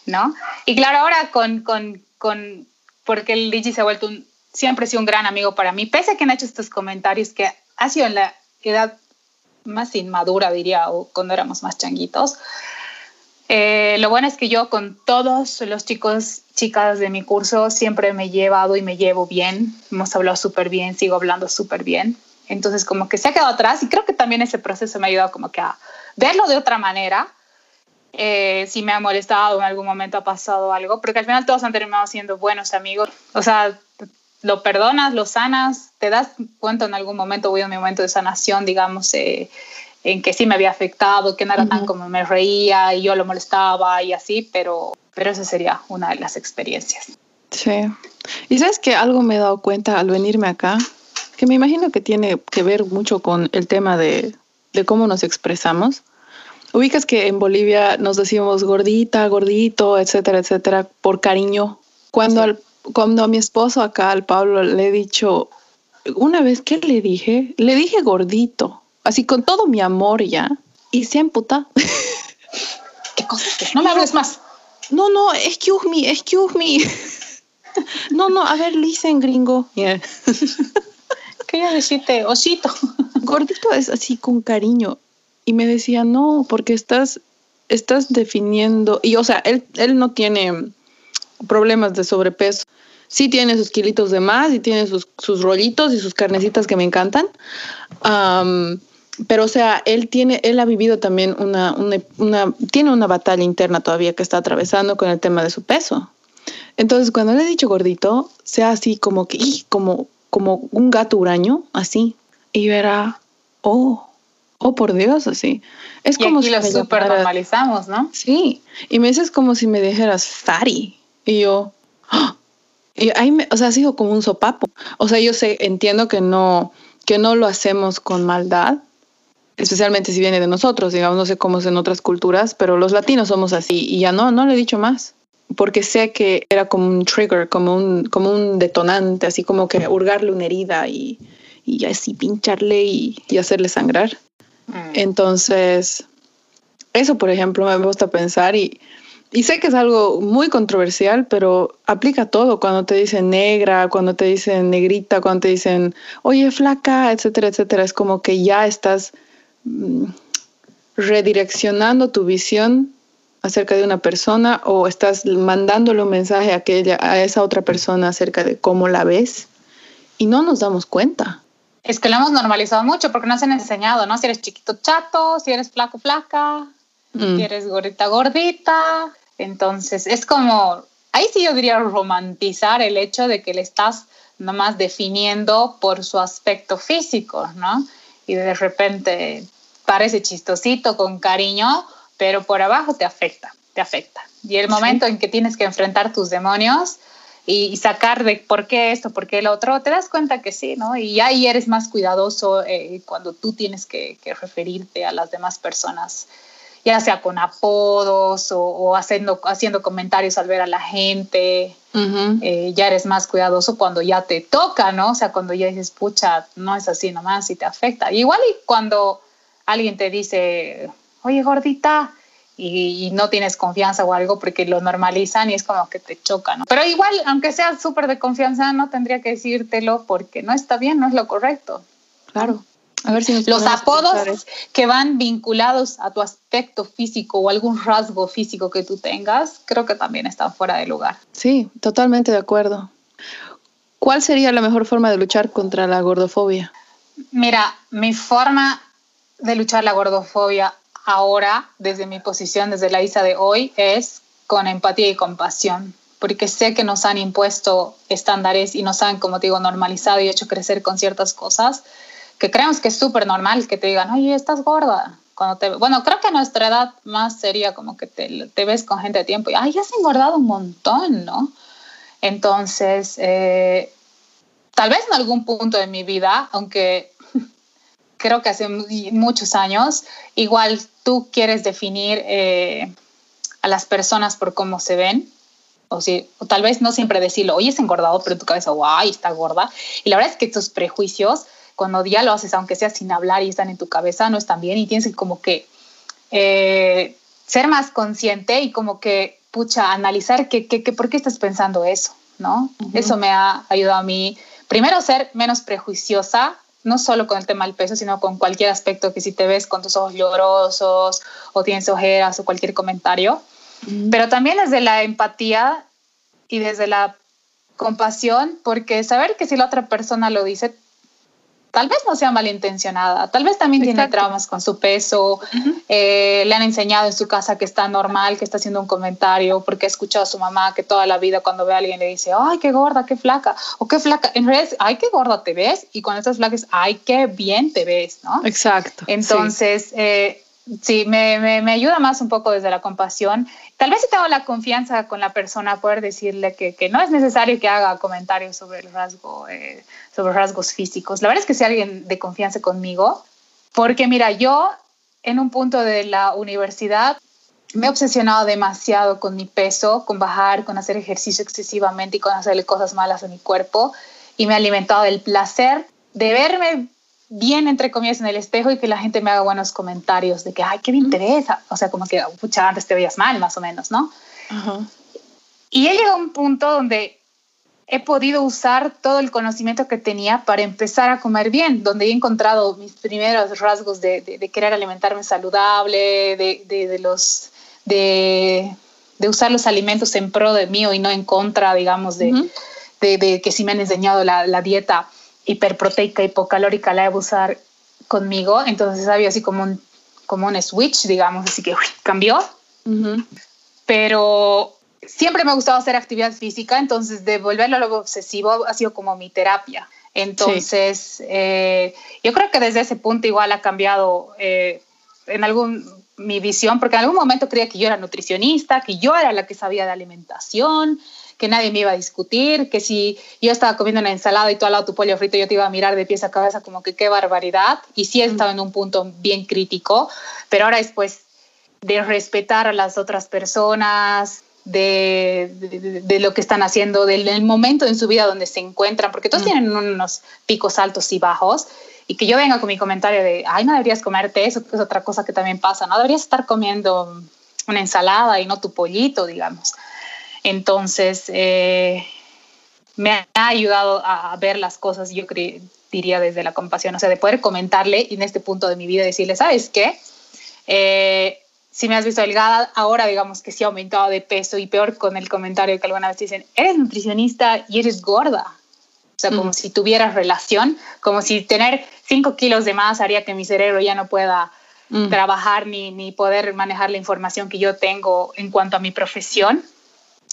¿no? Y claro, ahora con, con, con porque el DJ se ha vuelto un, siempre ha sido un gran amigo para mí, pese a que han hecho estos comentarios que ha sido en la edad más inmadura, diría, o cuando éramos más changuitos. Eh, lo bueno es que yo con todos los chicos, chicas de mi curso, siempre me he llevado y me llevo bien. Hemos hablado súper bien, sigo hablando súper bien. Entonces, como que se ha quedado atrás y creo que también ese proceso me ha ayudado como que a verlo de otra manera. Eh, si me ha molestado, en algún momento ha pasado algo, porque al final todos han terminado siendo buenos amigos. O sea, lo perdonas, lo sanas, te das cuenta en algún momento, voy a mi momento de sanación, digamos, eh, en que sí me había afectado, que no era tan como me reía y yo lo molestaba y así, pero, pero esa sería una de las experiencias. Sí. Y sabes que algo me he dado cuenta al venirme acá, que me imagino que tiene que ver mucho con el tema de, de cómo nos expresamos. Ubicas que en Bolivia nos decimos gordita, gordito, etcétera, etcétera, por cariño. Cuando sí. al cuando a mi esposo acá, al Pablo, le he dicho, una vez que le dije, le dije gordito, así con todo mi amor ya, y se emputa. ¿Qué cosa? No me hables más. No, no, excuse me, excuse me. No, no, a ver, listen, gringo. Yeah. Quería decirte, osito. Gordito es así con cariño. Y me decía, no, porque estás, estás definiendo, y o sea, él, él no tiene problemas de sobrepeso. Sí tiene sus kilitos de más y tiene sus, sus rollitos y sus carnecitas que me encantan. Um, pero o sea, él tiene, él ha vivido también una, una, una, tiene una batalla interna todavía que está atravesando con el tema de su peso. Entonces, cuando le he dicho gordito, sea así como que, como, como un gato huraño, así, y verá, oh, oh por Dios, así. Es y como aquí si lo super normalizamos, ¿no? Sí, y me dices como si me dijeras fatty, y yo, ¡oh! y ahí me, o sea, ha sido como un sopapo. O sea, yo sé, entiendo que no, que no lo hacemos con maldad, especialmente si viene de nosotros, digamos, no sé cómo es en otras culturas, pero los latinos somos así y ya no, no le he dicho más, porque sé que era como un trigger, como un, como un detonante, así como que hurgarle una herida y, y así pincharle y, y hacerle sangrar. Mm. Entonces, eso, por ejemplo, me gusta pensar y, y sé que es algo muy controversial, pero aplica todo. Cuando te dicen negra, cuando te dicen negrita, cuando te dicen, oye, flaca, etcétera, etcétera. Es como que ya estás mm, redireccionando tu visión acerca de una persona o estás mandándole un mensaje a, aquella, a esa otra persona acerca de cómo la ves y no nos damos cuenta. Es que lo hemos normalizado mucho porque nos han enseñado, ¿no? Si eres chiquito, chato, si eres flaco, flaca, mm. eres gordita, gordita. Entonces, es como, ahí sí yo diría romantizar el hecho de que le estás nomás definiendo por su aspecto físico, ¿no? Y de repente parece chistosito, con cariño, pero por abajo te afecta, te afecta. Y el momento en que tienes que enfrentar tus demonios y, sacar de por qué esto, por qué el otro, te das cuenta que sí, ¿no? Y ahí eres más cuidadoso eh, cuando tú tienes que, referirte a las demás personas, ya sea con apodos o, haciendo, haciendo comentarios al ver a la gente. Eh, ya eres más cuidadoso cuando ya te toca, ¿no? O sea, cuando ya dices, pucha, no es así nomás y te afecta. Igual y cuando alguien te dice, oye, gordita, y, no tienes confianza o algo porque lo normalizan y es como que te choca, ¿no? Pero igual, aunque sea súper de confianza, no tendría que decírtelo porque no está bien, no es lo correcto. Claro. A ver si los apodos que van vinculados a tu aspecto físico o algún rasgo físico que tú tengas, creo que también están fuera de lugar. Sí, totalmente de acuerdo. ¿Cuál sería la mejor forma de luchar contra la gordofobia? Mira, mi forma de luchar la gordofobia ahora, desde mi posición, desde la Isa de hoy, es con empatía y compasión, porque sé que nos han impuesto estándares y nos han, como te digo, normalizado y hecho crecer con ciertas cosas que creemos que es súper normal que te digan, oye, estás gorda. Cuando te, bueno, creo que a nuestra edad más sería como que te, te ves con gente de tiempo y, ay, has engordado un montón, ¿no? Entonces, eh, tal vez en algún punto de mi vida, aunque creo que hace muchos años, igual tú quieres definir eh, a las personas por cómo se ven, o, si, o tal vez no siempre decirlo, oye, es engordado, pero tu cabeza, guay, está gorda. Y la verdad es que estos prejuicios, cuando ya lo haces, aunque sea sin hablar y están en tu cabeza, no están bien y tienes que como que eh, ser más consciente y como que, pucha, analizar que, que, por qué estás pensando eso, ¿no? Eso me ha ayudado a mí, primero, ser menos prejuiciosa no solo con el tema del peso, sino con cualquier aspecto que si te ves con tus ojos llorosos o tienes ojeras o cualquier comentario. Pero también desde la empatía y desde la compasión, porque saber que si la otra persona lo dice, tal vez no sea malintencionada, tal vez también tiene traumas con su peso, eh, le han enseñado en su casa que está normal, que está haciendo un comentario, porque ha escuchado a su mamá que toda la vida cuando ve a alguien le dice, ay, qué gorda, qué flaca, o qué flaca, en realidad, ay, qué gorda te ves, y cuando estás flaca ay, qué bien te ves, ¿no? Exacto. Entonces, eh, Sí, me, me, me, ayuda más un poco desde la compasión. Tal vez si tengo la confianza con la persona, poder decirle que, que no es necesario que haga comentarios sobre el rasgo, eh, sobre rasgos físicos. La verdad es que si alguien de confianza conmigo, porque mira, yo en un punto de la universidad me he obsesionado demasiado con mi peso, con bajar, con hacer ejercicio excesivamente y con hacerle cosas malas a mi cuerpo y me he alimentado del placer de verme bien, entre comillas, en el espejo y que la gente me haga buenos comentarios de que, ay, qué bien te ves. O sea, como que, pucha, antes te veías mal, más o menos, ¿no? Y he llegado a un punto donde he podido usar todo el conocimiento que tenía para empezar a comer bien, donde he encontrado mis primeros rasgos de, de, querer alimentarme saludable, de, de los, de, usar los alimentos en pro de mí y no en contra, digamos, de, que si me han enseñado la, la dieta hiperproteica, hipocalórica la de usar conmigo, entonces había así como un, como un switch, digamos, así que cambió. Pero siempre me ha gustado hacer actividad física, entonces devolverlo a lo obsesivo ha sido como mi terapia. Entonces, eh, yo creo que desde ese punto igual ha cambiado eh, en algún mi visión, porque en algún momento creía que yo era nutricionista, que yo era la que sabía de alimentación, que nadie me iba a discutir, que si yo estaba comiendo una ensalada y tú al lado tu pollo frito, yo te iba a mirar de pies a cabeza como que qué barbaridad. Y sí he estado en un punto bien crítico, pero ahora después de respetar a las otras personas, de, de, lo que están haciendo, del, momento en su vida donde se encuentran, porque todos tienen unos picos altos y bajos, y que yo venga con mi comentario de, ay, no deberías comerte eso, que es otra cosa que también pasa, no deberías estar comiendo una ensalada y no tu pollito, digamos. Entonces, eh, me ha ayudado a ver las cosas, yo diría desde la compasión, o sea, de poder comentarle en este punto de mi vida decirle, ¿sabes qué? Eh, si me has visto delgada, ahora digamos que sí ha aumentado de peso y peor con el comentario que alguna vez dicen, eres nutricionista y eres gorda. O sea, como si tuvieras relación, como si tener 5 kilos de más haría que mi cerebro ya no pueda trabajar ni, ni poder manejar la información que yo tengo en cuanto a mi profesión.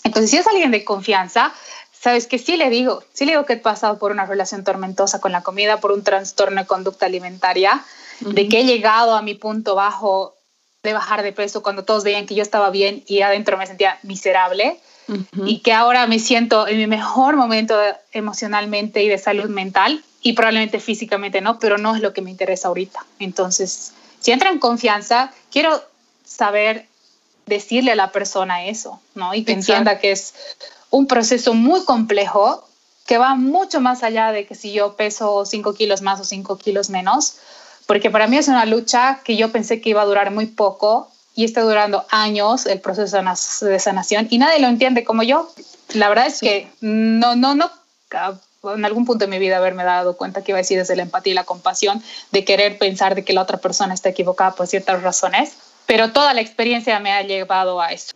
Entonces, si es alguien de confianza, sabes que sí le digo, sí le digo que he pasado por una relación tormentosa con la comida, por un trastorno de conducta alimentaria, de que he llegado a mi punto bajo de bajar de peso cuando todos veían que yo estaba bien y adentro me sentía miserable y que ahora me siento en mi mejor momento emocionalmente y de salud mental y probablemente físicamente no, pero no es lo que me interesa ahorita. Entonces, si entra en confianza, quiero saber decirle a la persona eso, ¿no? Y que entienda que es un proceso muy complejo que va mucho más allá de que si yo peso 5 kilos más o 5 kilos menos, porque para mí es una lucha que yo pensé que iba a durar muy poco y está durando años el proceso de sanación y nadie lo entiende como yo. La verdad es que no, no, no, en algún punto de mi vida haberme dado cuenta que iba a decir desde la empatía y la compasión, de querer pensar de que la otra persona está equivocada por ciertas razones, pero toda la experiencia me ha llevado a eso,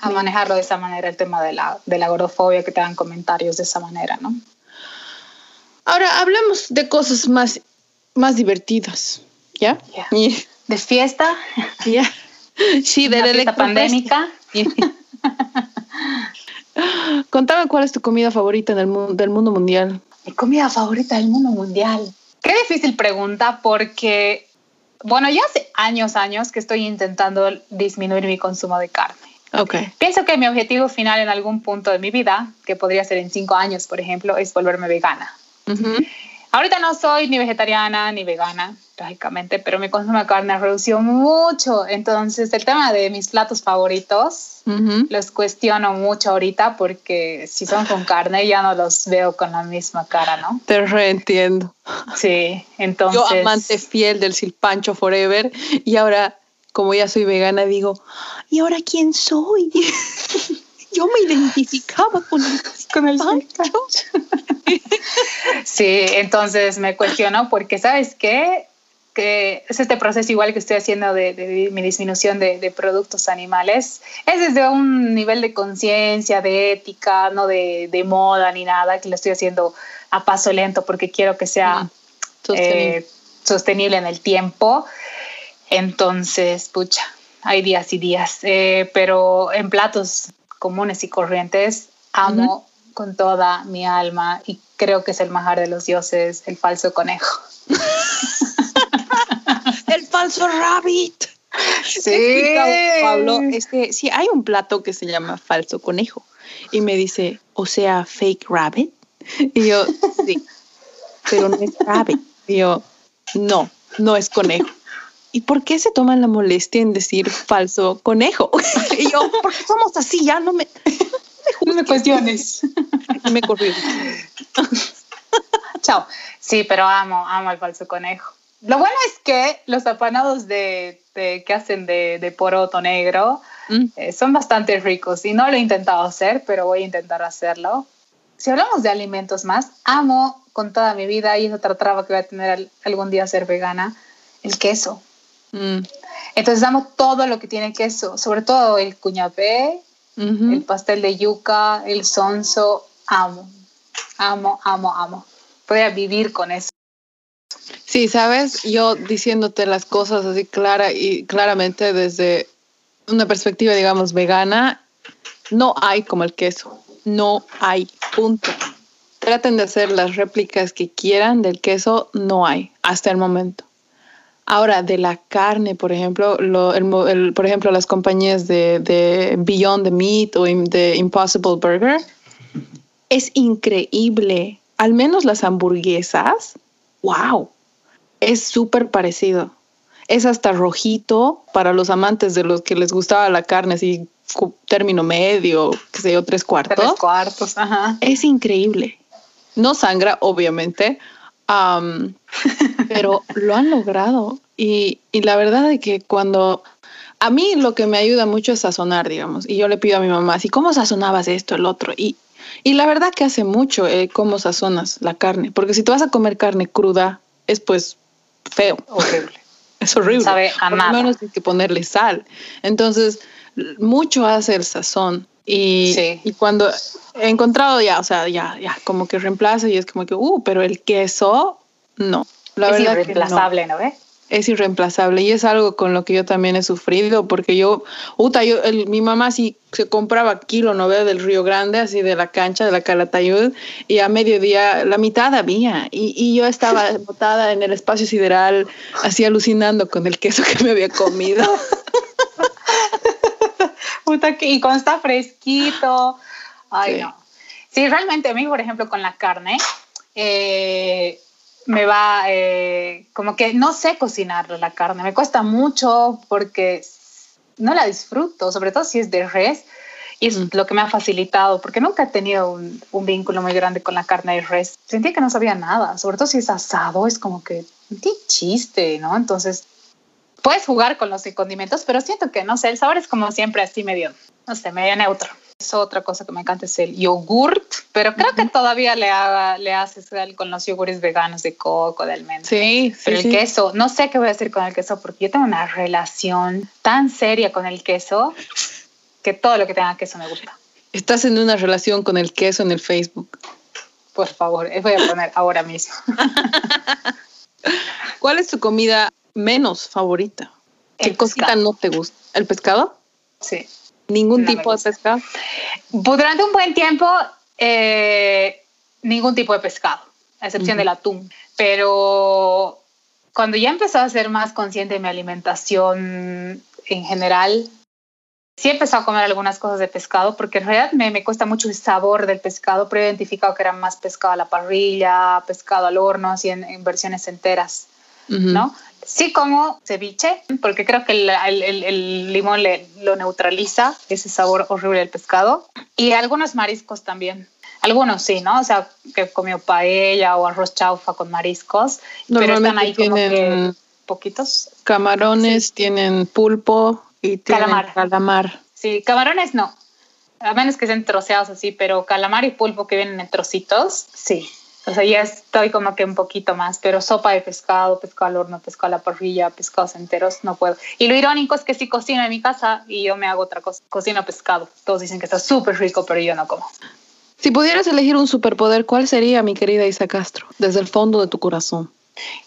a manejarlo de esa manera, el tema de la, de la gordofobia, que te dan comentarios de esa manera, ¿no? Ahora hablemos de cosas más, más divertidas, ¿ya? ¿De fiesta? ¿Ya? Sí, de la pandémica. Contame cuál es tu comida favorita del mundo mundial. Mi comida favorita del mundo mundial. Qué difícil pregunta porque, bueno, ya hace años, años que estoy intentando disminuir mi consumo de carne. Okay. Pienso que mi objetivo final en algún punto de mi vida, que podría ser en cinco años, por ejemplo, es volverme vegana. Ahorita no soy ni vegetariana ni vegana, lógicamente, pero mi consumo de carne ha reducido mucho. Entonces, el tema de mis platos favoritos los cuestiono mucho ahorita porque si son con carne ya no los veo con la misma cara, ¿no? Te reentiendo. Sí, entonces. Yo, amante fiel del silpancho forever, y ahora, como ya soy vegana, digo, ¿y ahora quién soy? Yo me identificaba con el, con el silpancho. sí, entonces me cuestiono porque, ¿sabes qué? es este proceso igual que estoy haciendo de, mi disminución de, productos animales, es desde un nivel de conciencia, de ética, no de, moda ni nada, que lo estoy haciendo a paso lento porque quiero que sea mm, eh, sostenible. en el tiempo. Entonces, pucha, hay días y días, eh, pero en platos comunes y corrientes amo con toda mi alma y creo que es el majar de los dioses, el falso conejo. falso rabbit. Sí. Pablo, este, sí, hay un plato que se llama falso conejo. Y me dice, o sea, fake rabbit. Y yo, sí, pero no es rabbit. Y yo, no, no es conejo. ¿Y por qué se toman la molestia en decir falso conejo? Y yo, porque somos así, ya no me, no me, cuestiones. me corrió. Chao. Sí, pero amo, amo al falso conejo. Lo bueno es que los apanados de, que hacen de, poroto negro mm. eh, son bastante ricos y no lo he intentado hacer, pero voy a intentar hacerlo. Si hablamos de alimentos más, amo con toda mi vida y es otra traba que voy a tener algún día ser vegana, el queso. Mm. Entonces amo todo lo que tiene queso, sobre todo el cuñapé, el pastel de yuca, el sonso, amo, amo, amo, amo. Podría vivir con eso. Sí, sabes, yo diciéndote las cosas así clara y claramente desde una perspectiva, digamos, vegana, no hay como el queso, no hay, punto. Traten de hacer las réplicas que quieran del queso, no hay hasta el momento. Ahora, de la carne, por ejemplo, lo, el, por ejemplo, las compañías de, de Beyond the Meat o de Impossible Burger, es increíble. Al menos las hamburguesas, wow, es súper parecido. Es hasta rojito para los amantes de los que les gustaba la carne, así término medio, que sé yo, tres cuartos. Tres cuartos, ajá. Es increíble. No sangra, obviamente, pero lo han logrado. Y, y la verdad es que cuando a mí lo que me ayuda mucho es sazonar, digamos, y yo le pido a mi mamá, así, ¿cómo sazonabas esto, el otro? Y, y la verdad que hace mucho eh, cómo sazonas la carne, porque si tú vas a comer carne cruda, es pues feo. Horrible. Es horrible. Sabe a Por lo menos hay que ponerle sal. Entonces, mucho hace el sazón. Y, y, cuando he encontrado ya, o sea, ya, ya, como que reemplaza y es como que, uh, pero el queso, no. La es irreemplazable, ¿no, ve? es irreemplazable y es algo con lo que yo también he sufrido porque yo, uta, yo, mi mamá sí se compraba kilo novela del Río Grande, así de la cancha de la Calatayud y a mediodía la mitad había y, y yo estaba botada en el espacio sideral así alucinando con el queso que me había comido. Puta, y cuando está fresquito. Ay, no. Sí, realmente a mí, por ejemplo, con la carne, eh, me va, eh, como que no sé cocinar la carne, me cuesta mucho porque no la disfruto, sobre todo si es de res, y es mm. lo que me ha facilitado, porque nunca he tenido un, un, vínculo muy grande con la carne de res. Sentía que no sabía nada, sobre todo si es asado, es como que, qué chiste, ¿no? Entonces, puedes jugar con los condimentos, pero siento que, no sé, el sabor es como siempre así medio, no sé, medio neutro. Es otra cosa que me encanta es el yogurt, pero creo que todavía le, haga, le haces con los yogures veganos de coco, de almendra. Sí, sí. el queso, no sé qué voy a hacer con el queso porque yo tengo una relación tan seria con el queso que todo lo que tenga queso me gusta. Estás en una relación con el queso en el Facebook. Por favor, voy a poner ahora mismo. ¿Cuál es tu comida menos favorita? ¿Qué cosita no te gusta? ¿El pescado? Sí. ¿Ningún tipo de pescado? Durante un buen tiempo, eh, ningún tipo de pescado, a excepción del atún. Pero cuando ya empezó a ser más consciente de mi alimentación en general, sí he empezado a comer algunas cosas de pescado, porque en realidad me, me, cuesta mucho el sabor del pescado, pero he identificado que era más pescado a la parrilla, pescado al horno, así en, en versiones enteras, ¿no? Sí como ceviche, porque creo que el, el, el limón le, lo neutraliza, ese sabor horrible del pescado. Y algunos mariscos también. Algunos sí, ¿no? O sea, que he comido paella o arroz chaufa con mariscos, pero están ahí como que poquitos. Camarones, sí. tienen pulpo y tienen calamar. calamar. Sí, camarones no, a menos que sean troceados así, pero calamar y pulpo que vienen en trocitos, sí. O sea, ya estoy como que un poquito más, pero sopa de pescado, pescado al horno, pescado a la parrilla, pescados enteros, no puedo. Y lo irónico es que sí cocino en mi casa y yo me hago otra cosa, cocino pescado. Todos dicen que está súper rico, pero yo no como. Si pudieras elegir un superpoder, ¿cuál sería, mi querida Isa Castro, desde el fondo de tu corazón?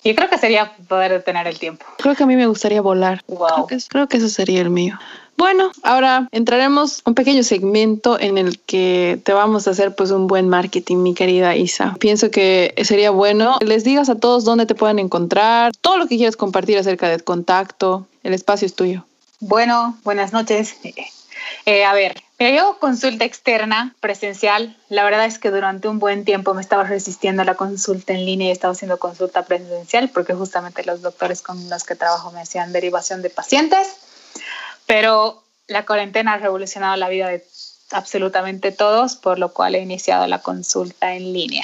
Yo creo que sería poder detener el tiempo. Creo que a mí me gustaría volar. Wow. Creo que, creo que eso sería el mío. Bueno, ahora entraremos un pequeño segmento en el que te vamos a hacer pues un buen marketing, mi querida Isa. Pienso que sería bueno les digas a todos dónde te pueden encontrar, todo lo que quieras compartir acerca del contacto, el espacio es tuyo. Bueno, buenas noches. Eh, a ver, yo consulta externa, presencial, la verdad es que durante un buen tiempo me estaba resistiendo a la consulta en línea y estaba haciendo consulta presencial porque justamente los doctores con los que trabajo me hacían derivación de pacientes pero la cuarentena ha revolucionado la vida de absolutamente todos, por lo cual he iniciado la consulta en línea.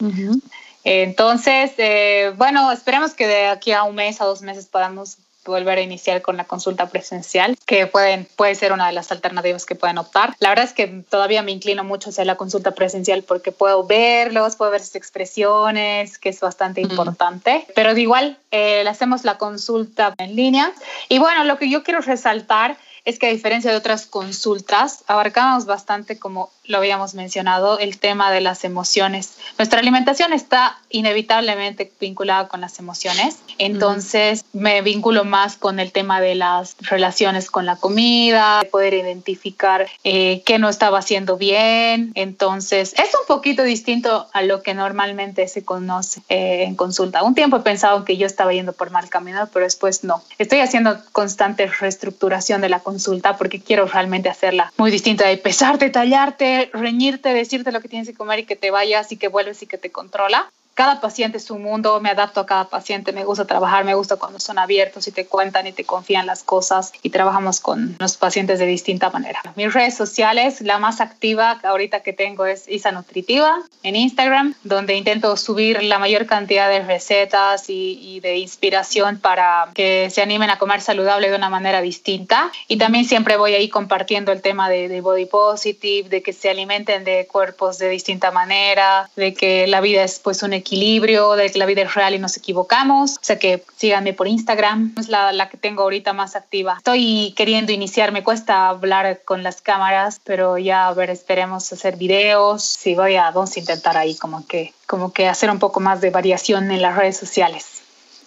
Uh -huh. Entonces, eh, bueno, esperemos que de aquí a un mes, a dos meses podamos volver a iniciar con la consulta presencial, que pueden, puede ser una de las alternativas que pueden optar. La verdad es que todavía me inclino mucho hacia la consulta presencial porque puedo verlos, puedo ver sus expresiones, que es bastante mm. importante, pero de igual eh, le hacemos la consulta en línea. Y bueno, lo que yo quiero resaltar es que a diferencia de otras consultas, abarcamos bastante, como lo habíamos mencionado, el tema de las emociones. Nuestra alimentación está inevitablemente vinculada con las emociones, entonces me vinculo más con el tema de las relaciones con la comida, de poder identificar eh, qué no estaba haciendo bien, entonces es un poquito distinto a lo que normalmente se conoce eh, en consulta. Un tiempo he pensado que yo estaba yendo por mal camino, pero después no. Estoy haciendo constante reestructuración de la consulta porque quiero realmente hacerla muy distinta de pesarte, tallarte, reñirte, decirte lo que tienes que comer y que te vayas y que vuelves y que te controla cada paciente es un mundo, me adapto a cada paciente, me gusta trabajar, me gusta cuando son abiertos y te cuentan y te confían las cosas y trabajamos con los pacientes de distinta manera. Mis redes sociales, la más activa ahorita que tengo es Isa Nutritiva en Instagram, donde intento subir la mayor cantidad de recetas y, de inspiración para que se animen a comer saludable de una manera distinta. Y también siempre voy ahí compartiendo el tema de, body positive, de que se alimenten de cuerpos de distinta manera, de que la vida es pues un de que la vida es real y nos equivocamos. O sea que síganme por Instagram, es la, la que tengo ahorita más activa. Estoy queriendo iniciar, me cuesta hablar con las cámaras, pero ya a ver, esperemos hacer videos. Sí, voy a, vamos a intentar ahí como que, como que hacer un poco más de variación en las redes sociales.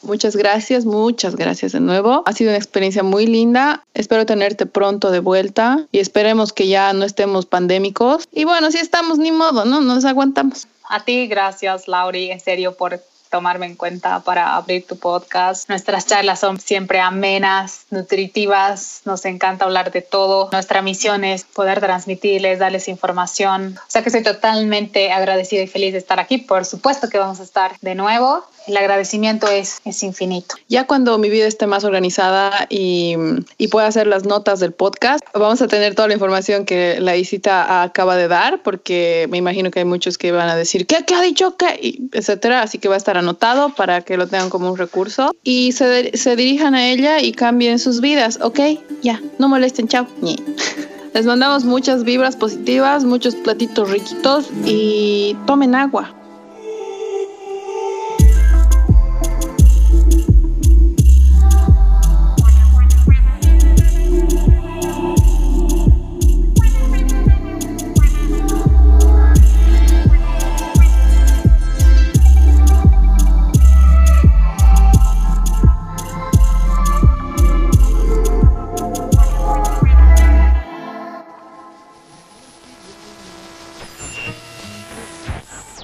Muchas gracias, muchas gracias de nuevo. Ha sido una experiencia muy linda. Espero tenerte pronto de vuelta y esperemos que ya no estemos pandémicos. Y bueno, si estamos, ni modo, ¿no? Nos aguantamos. A ti, gracias, Lauri, en serio, por tomarme en cuenta para abrir tu podcast. Nuestras charlas son siempre amenas, nutritivas, nos encanta hablar de todo. Nuestra misión es poder transmitirles, darles información. O sea que estoy totalmente agradecida y feliz de estar aquí. Por supuesto que vamos a estar de nuevo el agradecimiento es, es infinito. Ya cuando mi vida esté más organizada y, y, pueda hacer las notas del podcast, vamos a tener toda la información que la Isita acaba de dar, porque me imagino que hay muchos que van a decir, ¿qué, qué ha dicho? ¿Qué? etcétera. Así que va a estar anotado para que lo tengan como un recurso y se, se dirijan a ella y cambien sus vidas. Ok, ya, no molesten, chao. Les mandamos muchas vibras positivas, muchos platitos riquitos y tomen agua.